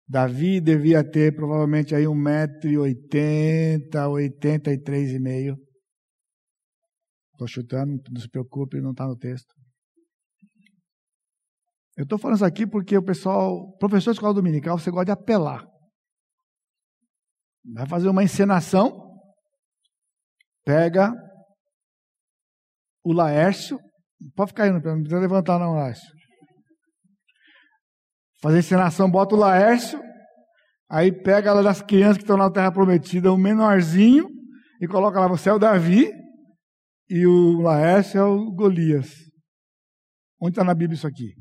Davi devia ter provavelmente aí 1,80m, 83,5m. Estou chutando, não se preocupe, não está no texto. Eu estou falando isso aqui porque o pessoal, professor de escola dominical, você gosta de apelar. Vai fazer uma encenação, pega o Laércio, pode ficar aí, não precisa levantar não, Laércio. Fazer encenação, bota o Laércio, aí pega lá das crianças que estão na Terra Prometida, o menorzinho, e coloca lá, você é o Davi, e o Laércio é o Golias. Onde está na Bíblia isso aqui?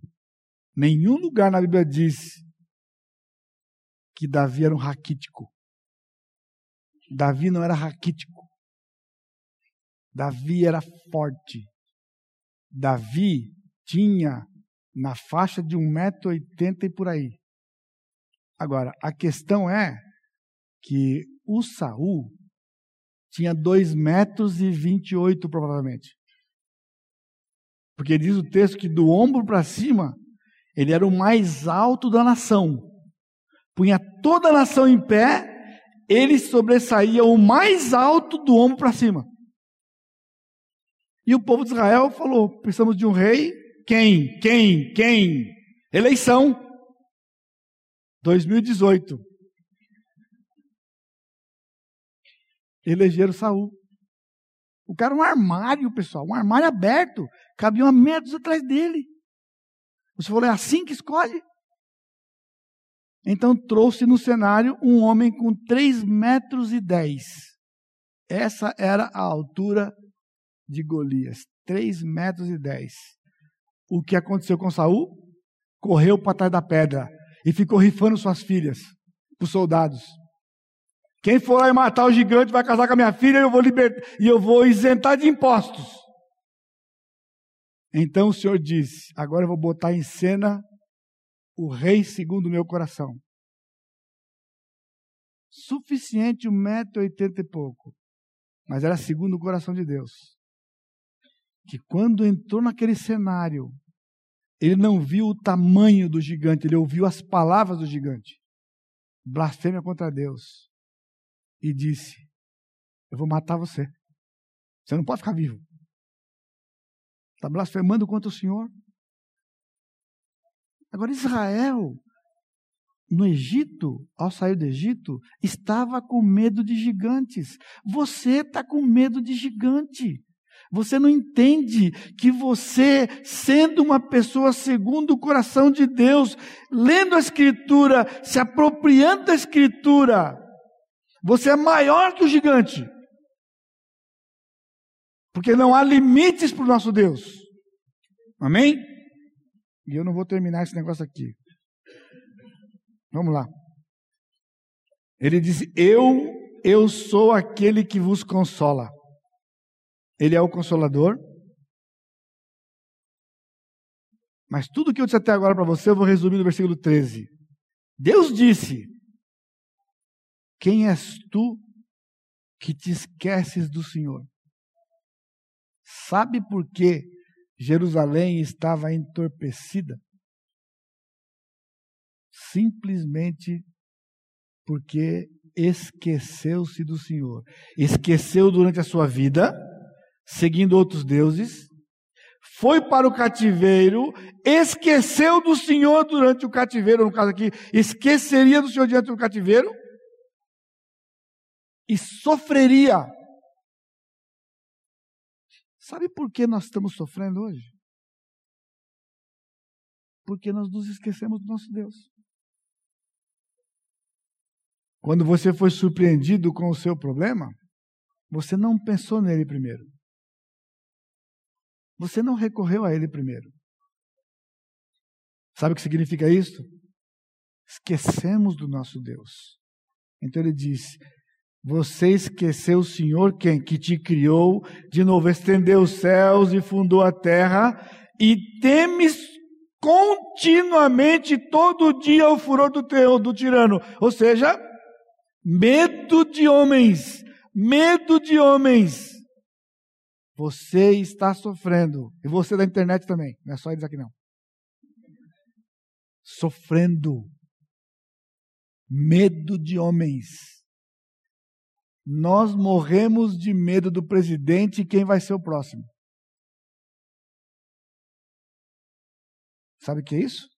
Nenhum lugar na Bíblia diz que Davi era um raquítico. Davi não era raquítico. Davi era forte. Davi tinha na faixa de 1,80m e por aí. Agora, a questão é que o Saul tinha 2 metros e 28 provavelmente. Porque diz o texto que do ombro para cima, ele era o mais alto da nação. Punha toda a nação em pé, ele sobressaía o mais alto do ombro para cima. E o povo de Israel falou: precisamos de um rei, quem? Quem? Quem? Eleição. 2018. Elegeram Saul. O cara um armário, pessoal, um armário aberto. Cabiam metros atrás dele. Você falou, é assim que escolhe? Então trouxe no cenário um homem com 3 metros e 10. Essa era a altura de Golias. 3 metros e 10 o que aconteceu com Saul? Correu para trás da pedra e ficou rifando suas filhas para os soldados. Quem for lá e matar o gigante vai casar com a minha filha e eu vou libertar e eu vou isentar de impostos. Então o Senhor disse: Agora eu vou botar em cena o rei segundo o meu coração. Suficiente um metro e oitenta e pouco, mas era segundo o coração de Deus que quando entrou naquele cenário, ele não viu o tamanho do gigante, ele ouviu as palavras do gigante. Blasfêmia contra Deus. E disse: Eu vou matar você. Você não pode ficar vivo. Está blasfemando contra o Senhor. Agora, Israel, no Egito, ao sair do Egito, estava com medo de gigantes. Você está com medo de gigante. Você não entende que você, sendo uma pessoa segundo o coração de Deus, lendo a Escritura, se apropriando da Escritura, você é maior que o gigante. Porque não há limites para o nosso Deus. Amém? E eu não vou terminar esse negócio aqui. Vamos lá. Ele disse: Eu, eu sou aquele que vos consola. Ele é o consolador. Mas tudo que eu disse até agora para você, eu vou resumir no versículo 13. Deus disse: Quem és tu que te esqueces do Senhor? Sabe por que Jerusalém estava entorpecida? Simplesmente porque esqueceu-se do Senhor. Esqueceu durante a sua vida seguindo outros deuses, foi para o cativeiro, esqueceu do Senhor durante o cativeiro, no caso aqui, esqueceria do Senhor diante do cativeiro, e sofreria. Sabe por que nós estamos sofrendo hoje? Porque nós nos esquecemos do nosso Deus. Quando você foi surpreendido com o seu problema, você não pensou nele primeiro. Você não recorreu a Ele primeiro. Sabe o que significa isso? Esquecemos do nosso Deus. Então ele diz: Você esqueceu o Senhor quem? Que te criou, de novo estendeu os céus e fundou a terra, e temes continuamente, todo dia, o furor do, teu, do tirano. Ou seja, medo de homens, medo de homens. Você está sofrendo. E você da internet também. Não é só eles aqui não. Sofrendo. Medo de homens. Nós morremos de medo do presidente e quem vai ser o próximo. Sabe o que é isso?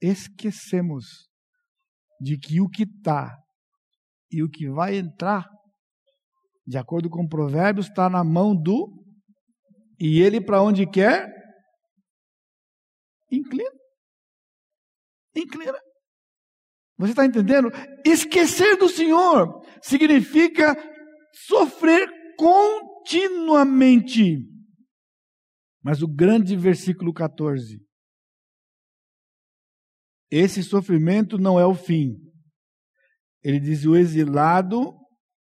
Esquecemos de que o que está e o que vai entrar, de acordo com Provérbios, está na mão do. E ele para onde quer? Inclina. Inclina. Você está entendendo? Esquecer do Senhor significa sofrer continuamente. Mas o grande versículo 14. Esse sofrimento não é o fim. Ele diz: o exilado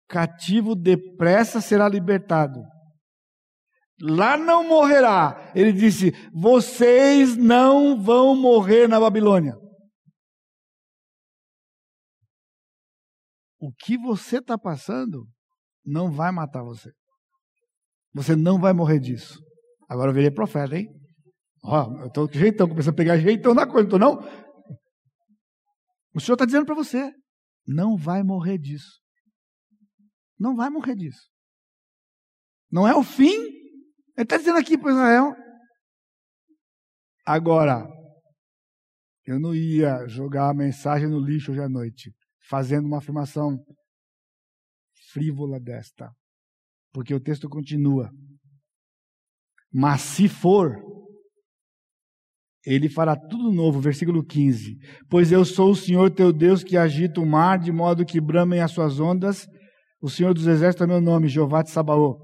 cativo depressa será libertado. Lá não morrerá. Ele disse: vocês não vão morrer na Babilônia. o que você está passando não vai matar você. Você não vai morrer disso. Agora eu virei profeta, hein? Ó, eu estou jeitão, começando a pegar jeitão na coisa, não estou não? O Senhor está dizendo para você, não vai morrer disso. Não vai morrer disso. Não é o fim. Ele está dizendo aqui para Israel. Agora, eu não ia jogar a mensagem no lixo hoje à noite fazendo uma afirmação frívola desta. Porque o texto continua. Mas se for, ele fará tudo novo, versículo 15. Pois eu sou o Senhor teu Deus que agita o mar de modo que bramem as suas ondas. O Senhor dos Exércitos é meu nome, Jeová de Sabaô.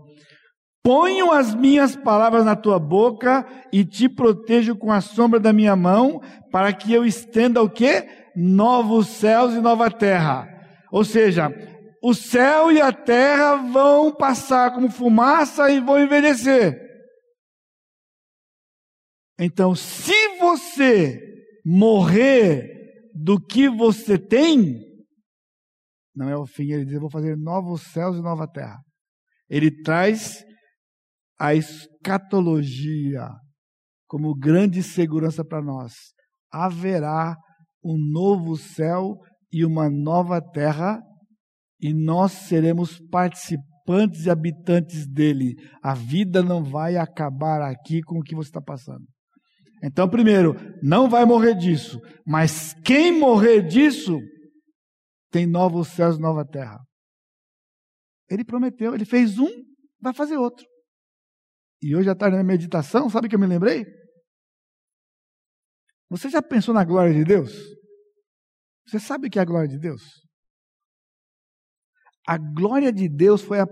Ponho as minhas palavras na tua boca e te protejo com a sombra da minha mão, para que eu estenda o quê? novos céus e nova terra. Ou seja, o céu e a terra vão passar como fumaça e vão envelhecer. Então, se você morrer do que você tem, não é o fim, ele diz: Eu vou fazer novos céus e nova terra. Ele traz a escatologia como grande segurança para nós. Haverá um novo céu e uma nova terra, e nós seremos participantes e habitantes dele. A vida não vai acabar aqui com o que você está passando. Então, primeiro, não vai morrer disso, mas quem morrer disso tem novos céus e nova terra. Ele prometeu, ele fez um, vai fazer outro. E hoje à tarde na meditação, sabe o que eu me lembrei? Você já pensou na glória de Deus? Você sabe o que é a glória de Deus? A glória de Deus foi, a,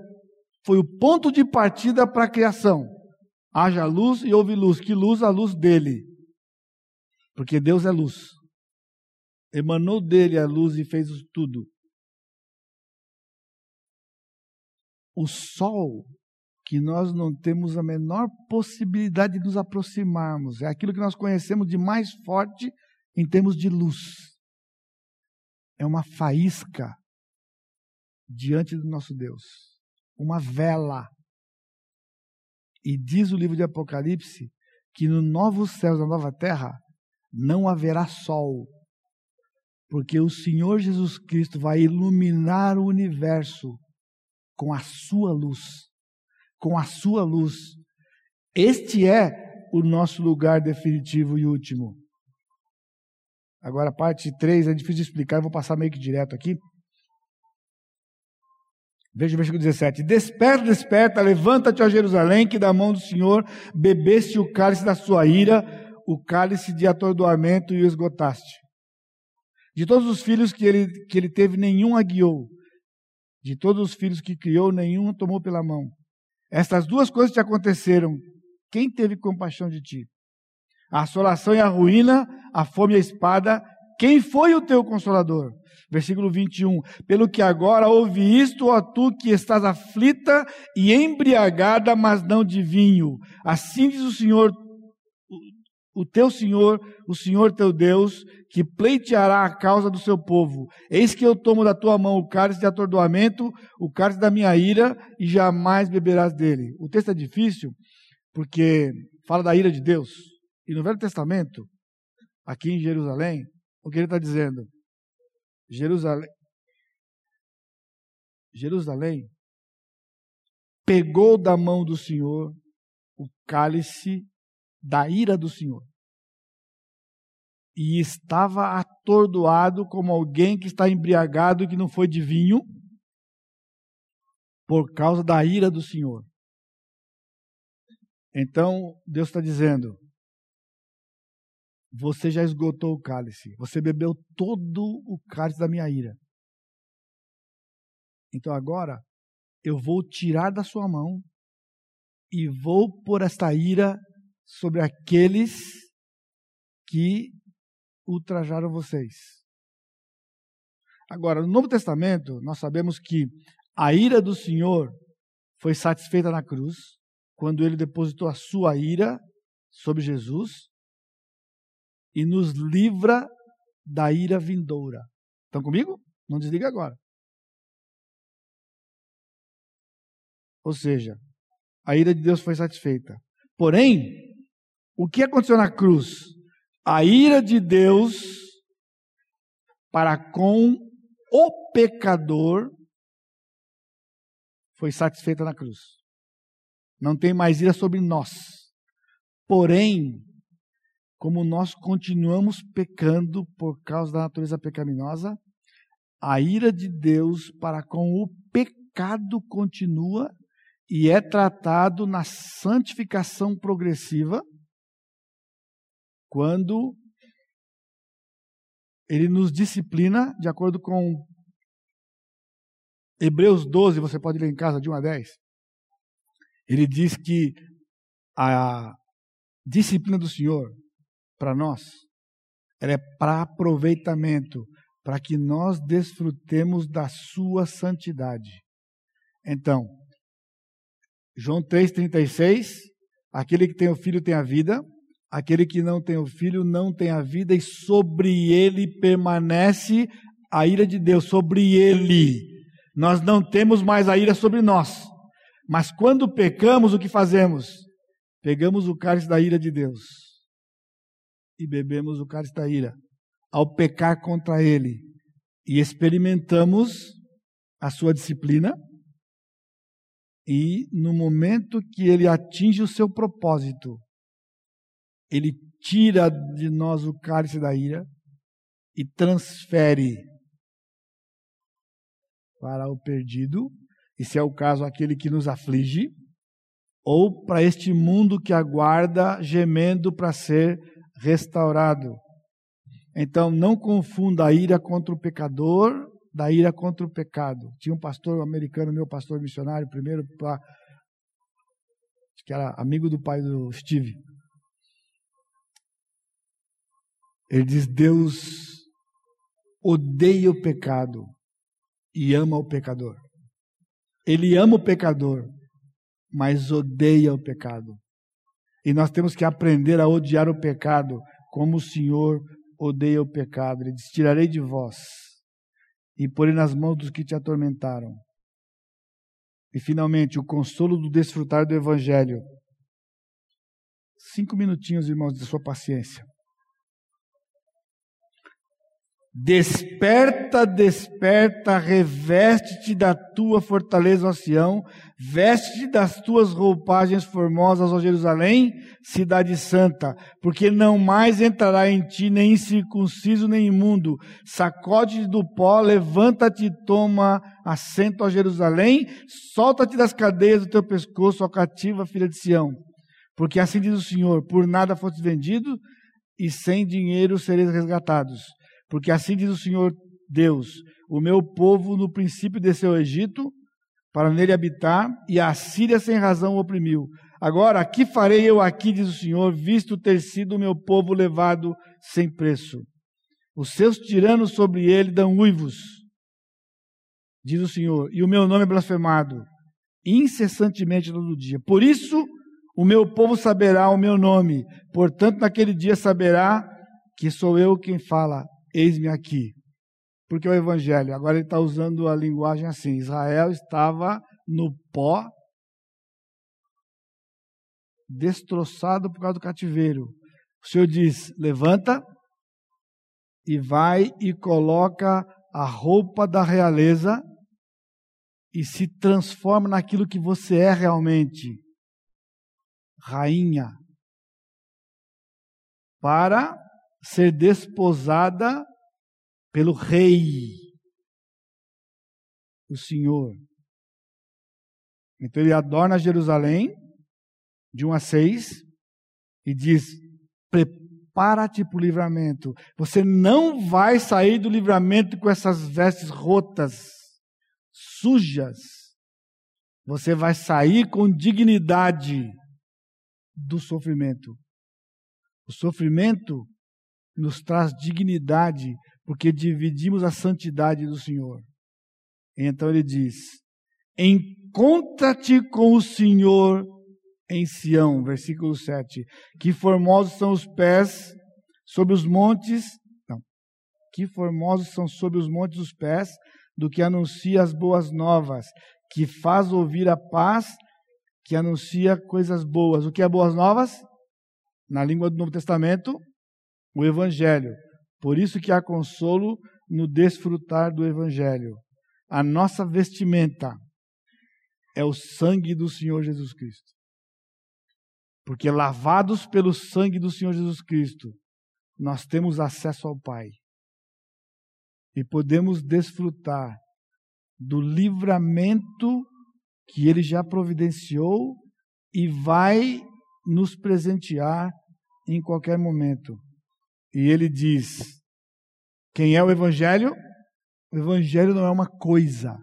foi o ponto de partida para a criação. Haja luz e houve luz. Que luz? A luz dele. Porque Deus é luz. Emanou dele a luz e fez tudo. O sol que nós não temos a menor possibilidade de nos aproximarmos. É aquilo que nós conhecemos de mais forte em termos de luz. É uma faísca diante do nosso Deus, uma vela. E diz o livro de Apocalipse que no novo céu na nova terra não haverá sol, porque o Senhor Jesus Cristo vai iluminar o universo com a sua luz com a sua luz. Este é o nosso lugar definitivo e último. Agora, a parte 3 é difícil de explicar, eu vou passar meio que direto aqui. Veja o versículo 17: Desperta, desperta, levanta-te a Jerusalém, que da mão do Senhor bebeste o cálice da sua ira, o cálice de atordoamento e o esgotaste. De todos os filhos que ele, que ele teve, nenhum a guiou. De todos os filhos que criou, nenhum tomou pela mão. Estas duas coisas te aconteceram. Quem teve compaixão de ti? A assolação e a ruína, a fome e a espada. Quem foi o teu consolador? Versículo 21. Pelo que agora ouve isto, ó tu que estás aflita e embriagada, mas não de vinho. Assim diz o Senhor, o teu Senhor, o Senhor teu Deus, que pleiteará a causa do seu povo. Eis que eu tomo da tua mão o cálice de atordoamento, o cálice da minha ira, e jamais beberás dele. O texto é difícil, porque fala da ira de Deus. E no Velho Testamento, aqui em Jerusalém, o que ele está dizendo? Jerusalém, Jerusalém pegou da mão do Senhor o cálice da ira do Senhor. E estava atordoado como alguém que está embriagado e que não foi de vinho, por causa da ira do Senhor. Então, Deus está dizendo: você já esgotou o cálice, você bebeu todo o cálice da minha ira. Então agora eu vou tirar da sua mão e vou pôr esta ira sobre aqueles que ultrajaram vocês. Agora, no Novo Testamento, nós sabemos que a ira do Senhor foi satisfeita na cruz, quando ele depositou a sua ira sobre Jesus e nos livra da ira vindoura. Estão comigo? Não desliga agora. Ou seja, a ira de Deus foi satisfeita. Porém, o que aconteceu na cruz? A ira de Deus para com o pecador foi satisfeita na cruz. Não tem mais ira sobre nós. Porém, como nós continuamos pecando por causa da natureza pecaminosa, a ira de Deus para com o pecado continua e é tratado na santificação progressiva, quando ele nos disciplina, de acordo com Hebreus 12, você pode ler em casa de 1 a 10. Ele diz que a disciplina do Senhor para nós, ela é para aproveitamento, para que nós desfrutemos da sua santidade. Então, João 3,36, aquele que tem o filho tem a vida, aquele que não tem o filho não tem a vida, e sobre ele permanece a ira de Deus, sobre ele. Nós não temos mais a ira sobre nós. Mas quando pecamos, o que fazemos? Pegamos o cálice da ira de Deus e bebemos o cálice da ira, ao pecar contra ele e experimentamos a sua disciplina, e no momento que ele atinge o seu propósito, ele tira de nós o cálice da ira e transfere para o perdido, e se é o caso, aquele que nos aflige, ou para este mundo que aguarda, gemendo para ser restaurado. Então, não confunda a ira contra o pecador da ira contra o pecado. Tinha um pastor americano, meu pastor missionário, primeiro, pra, que era amigo do pai do Steve. Ele diz: Deus odeia o pecado e ama o pecador. Ele ama o pecador, mas odeia o pecado. E nós temos que aprender a odiar o pecado, como o Senhor odeia o pecado. Ele diz: Tirarei de vós e porei nas mãos dos que te atormentaram. E finalmente, o consolo do desfrutar do Evangelho. Cinco minutinhos, irmãos, de sua paciência. Desperta, desperta, reveste-te da tua fortaleza, ó Sião, veste-te das tuas roupagens formosas, ó Jerusalém, cidade santa, porque não mais entrará em ti nem incircunciso nem imundo. Sacode-te do pó, levanta-te toma assento, ó Jerusalém, solta-te das cadeias do teu pescoço, ó cativa, filha de Sião. Porque assim diz o Senhor, por nada foste vendido, e sem dinheiro sereis resgatados. Porque assim diz o Senhor Deus: O meu povo no princípio desceu ao Egito para nele habitar, e a Síria sem razão o oprimiu. Agora, que farei eu aqui, diz o Senhor, visto ter sido o meu povo levado sem preço? Os seus tiranos sobre ele dão uivos, diz o Senhor, e o meu nome é blasfemado, incessantemente todo dia. Por isso, o meu povo saberá o meu nome, portanto, naquele dia saberá que sou eu quem fala eis-me aqui. Porque o Evangelho, agora ele está usando a linguagem assim: Israel estava no pó, destroçado por causa do cativeiro. O Senhor diz: levanta e vai e coloca a roupa da realeza e se transforma naquilo que você é realmente rainha para ser desposada pelo rei, o Senhor. Então ele adorna Jerusalém, de 1 a 6, e diz: prepara-te para o livramento. Você não vai sair do livramento com essas vestes rotas, sujas. Você vai sair com dignidade do sofrimento. O sofrimento nos traz dignidade, porque dividimos a santidade do Senhor. Então ele diz: Encontra-te com o Senhor em Sião, versículo 7. Que formosos são os pés sobre os montes, não. Que formosos são sobre os montes os pés do que anuncia as boas novas, que faz ouvir a paz, que anuncia coisas boas. O que é boas novas? na língua do Novo Testamento, o Evangelho. Por isso que há consolo no desfrutar do Evangelho. A nossa vestimenta é o sangue do Senhor Jesus Cristo. Porque lavados pelo sangue do Senhor Jesus Cristo, nós temos acesso ao Pai. E podemos desfrutar do livramento que Ele já providenciou e vai nos presentear em qualquer momento. E ele diz: quem é o Evangelho? O Evangelho não é uma coisa,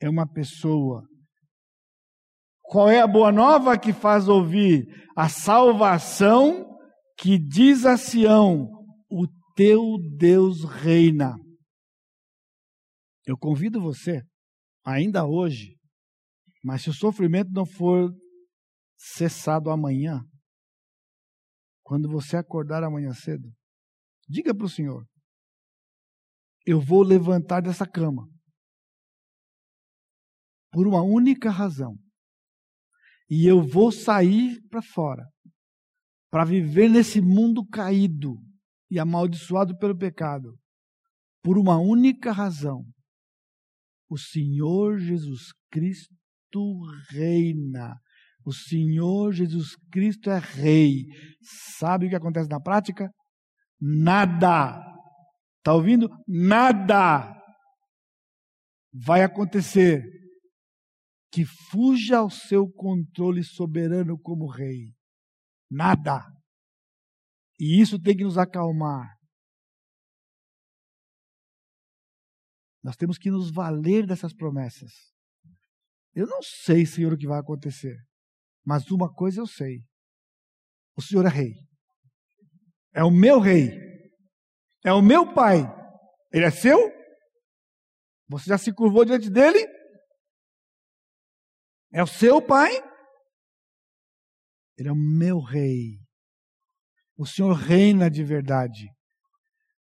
é uma pessoa. Qual é a boa nova que faz ouvir? A salvação que diz a Sião: o teu Deus reina. Eu convido você, ainda hoje, mas se o sofrimento não for cessado amanhã, quando você acordar amanhã cedo, diga para o Senhor: Eu vou levantar dessa cama por uma única razão. E eu vou sair para fora para viver nesse mundo caído e amaldiçoado pelo pecado por uma única razão. O Senhor Jesus Cristo reina o Senhor Jesus Cristo é Rei. Sabe o que acontece na prática? Nada. Está ouvindo? Nada vai acontecer que fuja ao seu controle soberano como Rei. Nada. E isso tem que nos acalmar. Nós temos que nos valer dessas promessas. Eu não sei, Senhor, o que vai acontecer. Mas uma coisa eu sei: o Senhor é rei. É o meu rei. É o meu pai. Ele é seu? Você já se curvou diante dele? É o seu pai? Ele é o meu rei. O Senhor reina de verdade.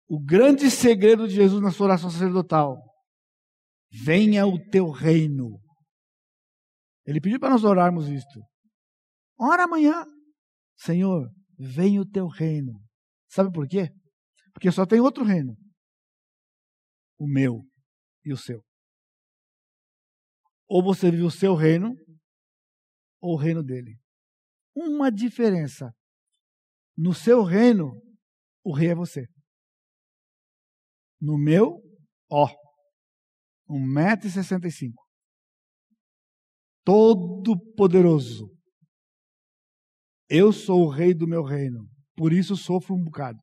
O grande segredo de Jesus na sua oração sacerdotal: venha o teu reino. Ele pediu para nós orarmos isto. Ora amanhã. Senhor, vem o teu reino. Sabe por quê? Porque só tem outro reino. O meu e o seu. Ou você vive o seu reino, ou o reino dele. Uma diferença. No seu reino, o rei é você. No meu, ó, 1,65m. Todo poderoso eu sou o rei do meu reino, por isso sofro um bocado.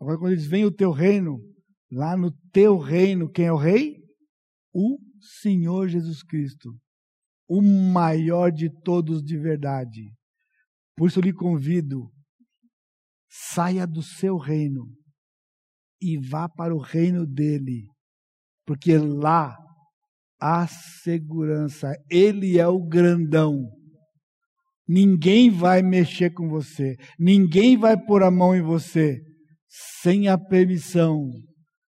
Agora, quando eles vêm o teu reino, lá no teu reino, quem é o rei? O Senhor Jesus Cristo, o maior de todos de verdade. Por isso eu lhe convido, saia do seu reino e vá para o reino dele, porque lá há segurança. Ele é o grandão. Ninguém vai mexer com você, ninguém vai pôr a mão em você sem a permissão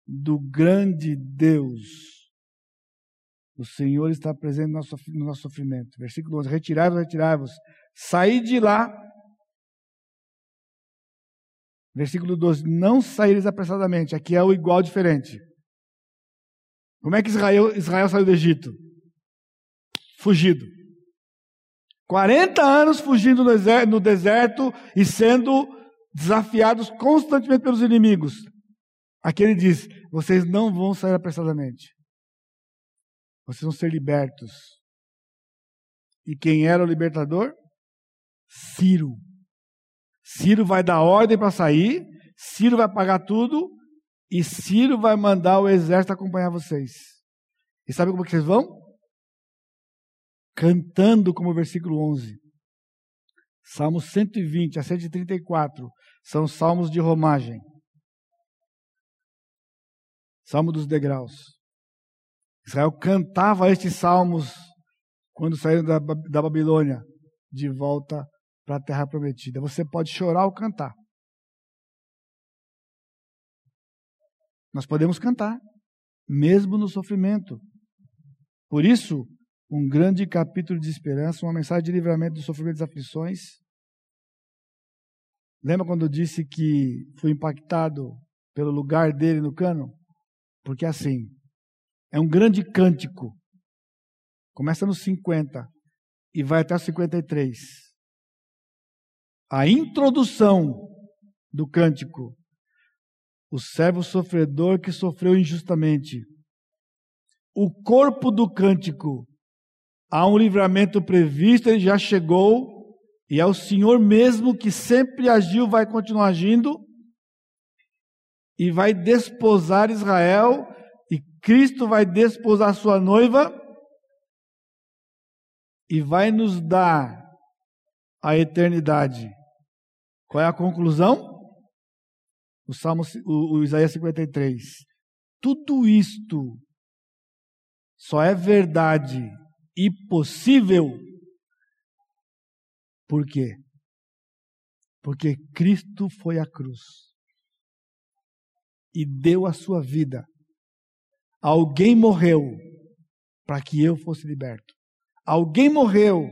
do grande Deus. O Senhor está presente no nosso, no nosso sofrimento. Versículo 11: Retirai-vos, retirai-vos, saí de lá Versículo 12: Não saíres apressadamente. Aqui é o igual diferente. Como é que Israel, Israel saiu do Egito? Fugido. 40 anos fugindo no deserto e sendo desafiados constantemente pelos inimigos. Aqui ele diz: vocês não vão sair apressadamente. Vocês vão ser libertos. E quem era o libertador? Ciro. Ciro vai dar ordem para sair, Ciro vai pagar tudo, e Ciro vai mandar o exército acompanhar vocês. E sabe como que vocês vão? Cantando, como o versículo 11. Salmos 120 a 134 são salmos de romagem. Salmo dos degraus. Israel cantava estes salmos quando saíram da, da Babilônia de volta para a terra prometida. Você pode chorar ou cantar. Nós podemos cantar, mesmo no sofrimento. Por isso, um grande capítulo de esperança, uma mensagem de livramento do sofrimento das aflições. Lembra quando eu disse que fui impactado pelo lugar dele no cano? Porque assim, é um grande cântico. Começa nos 50 e vai até os 53. A introdução do cântico. O servo sofredor que sofreu injustamente. O corpo do cântico. Há um livramento previsto, ele já chegou, e é o Senhor mesmo que sempre agiu, vai continuar agindo, e vai desposar Israel, e Cristo vai desposar sua noiva, e vai nos dar a eternidade. Qual é a conclusão? O Salmo, o, o Isaías 53. Tudo isto só é verdade e possível por quê? Porque Cristo foi à cruz e deu a sua vida. Alguém morreu para que eu fosse liberto. Alguém morreu.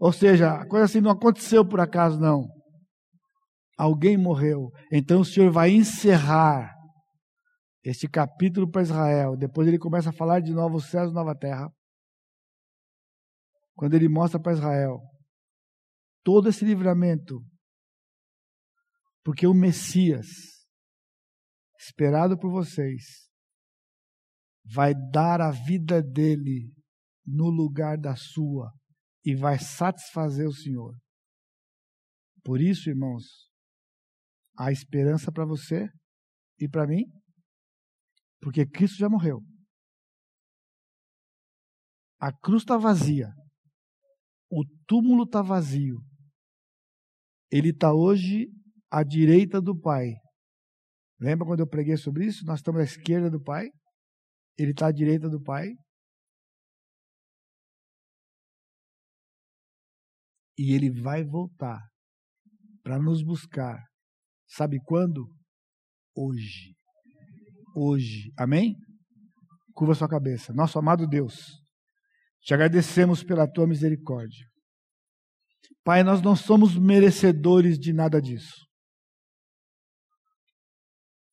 Ou seja, a coisa assim não aconteceu por acaso, não. Alguém morreu. Então o Senhor vai encerrar este capítulo para Israel. Depois ele começa a falar de novos céus e nova terra. Quando ele mostra para Israel todo esse livramento. Porque o Messias, esperado por vocês, vai dar a vida dele no lugar da sua e vai satisfazer o Senhor. Por isso, irmãos, há esperança para você e para mim, porque Cristo já morreu. A cruz está vazia, o túmulo está vazio. Ele está hoje à direita do Pai. Lembra quando eu preguei sobre isso? Nós estamos à esquerda do Pai. Ele está à direita do Pai. E ele vai voltar para nos buscar. Sabe quando? Hoje. Hoje. Amém? Curva sua cabeça. Nosso amado Deus, te agradecemos pela tua misericórdia. Pai, nós não somos merecedores de nada disso.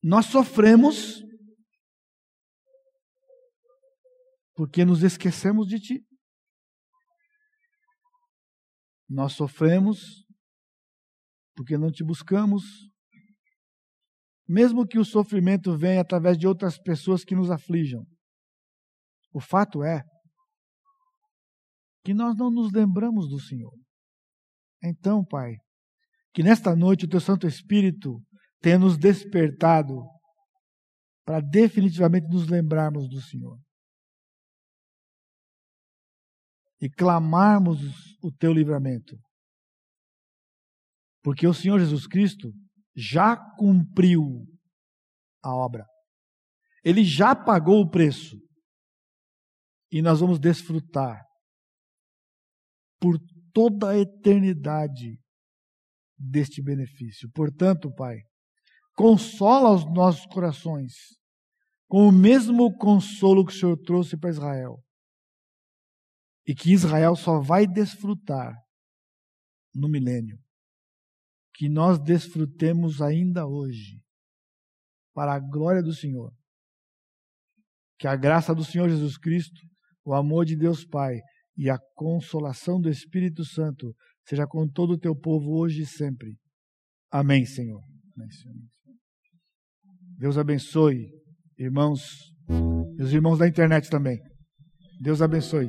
Nós sofremos porque nos esquecemos de Ti. Nós sofremos porque não te buscamos. Mesmo que o sofrimento venha através de outras pessoas que nos aflijam. O fato é que nós não nos lembramos do Senhor. Então, Pai, que nesta noite o Teu Santo Espírito tenha nos despertado para definitivamente nos lembrarmos do Senhor. e clamarmos o teu livramento. Porque o Senhor Jesus Cristo já cumpriu a obra. Ele já pagou o preço. E nós vamos desfrutar por toda a eternidade deste benefício. Portanto, Pai, consola os nossos corações com o mesmo consolo que o Senhor trouxe para Israel e que Israel só vai desfrutar no milênio. que nós desfrutemos ainda hoje, para a glória do Senhor. Que a graça do Senhor Jesus Cristo, o amor de Deus Pai e a consolação do Espírito Santo seja com todo o teu povo hoje e sempre. Amém, Senhor. Amém, Senhor. Deus abençoe, irmãos, e os irmãos da internet também. Deus abençoe.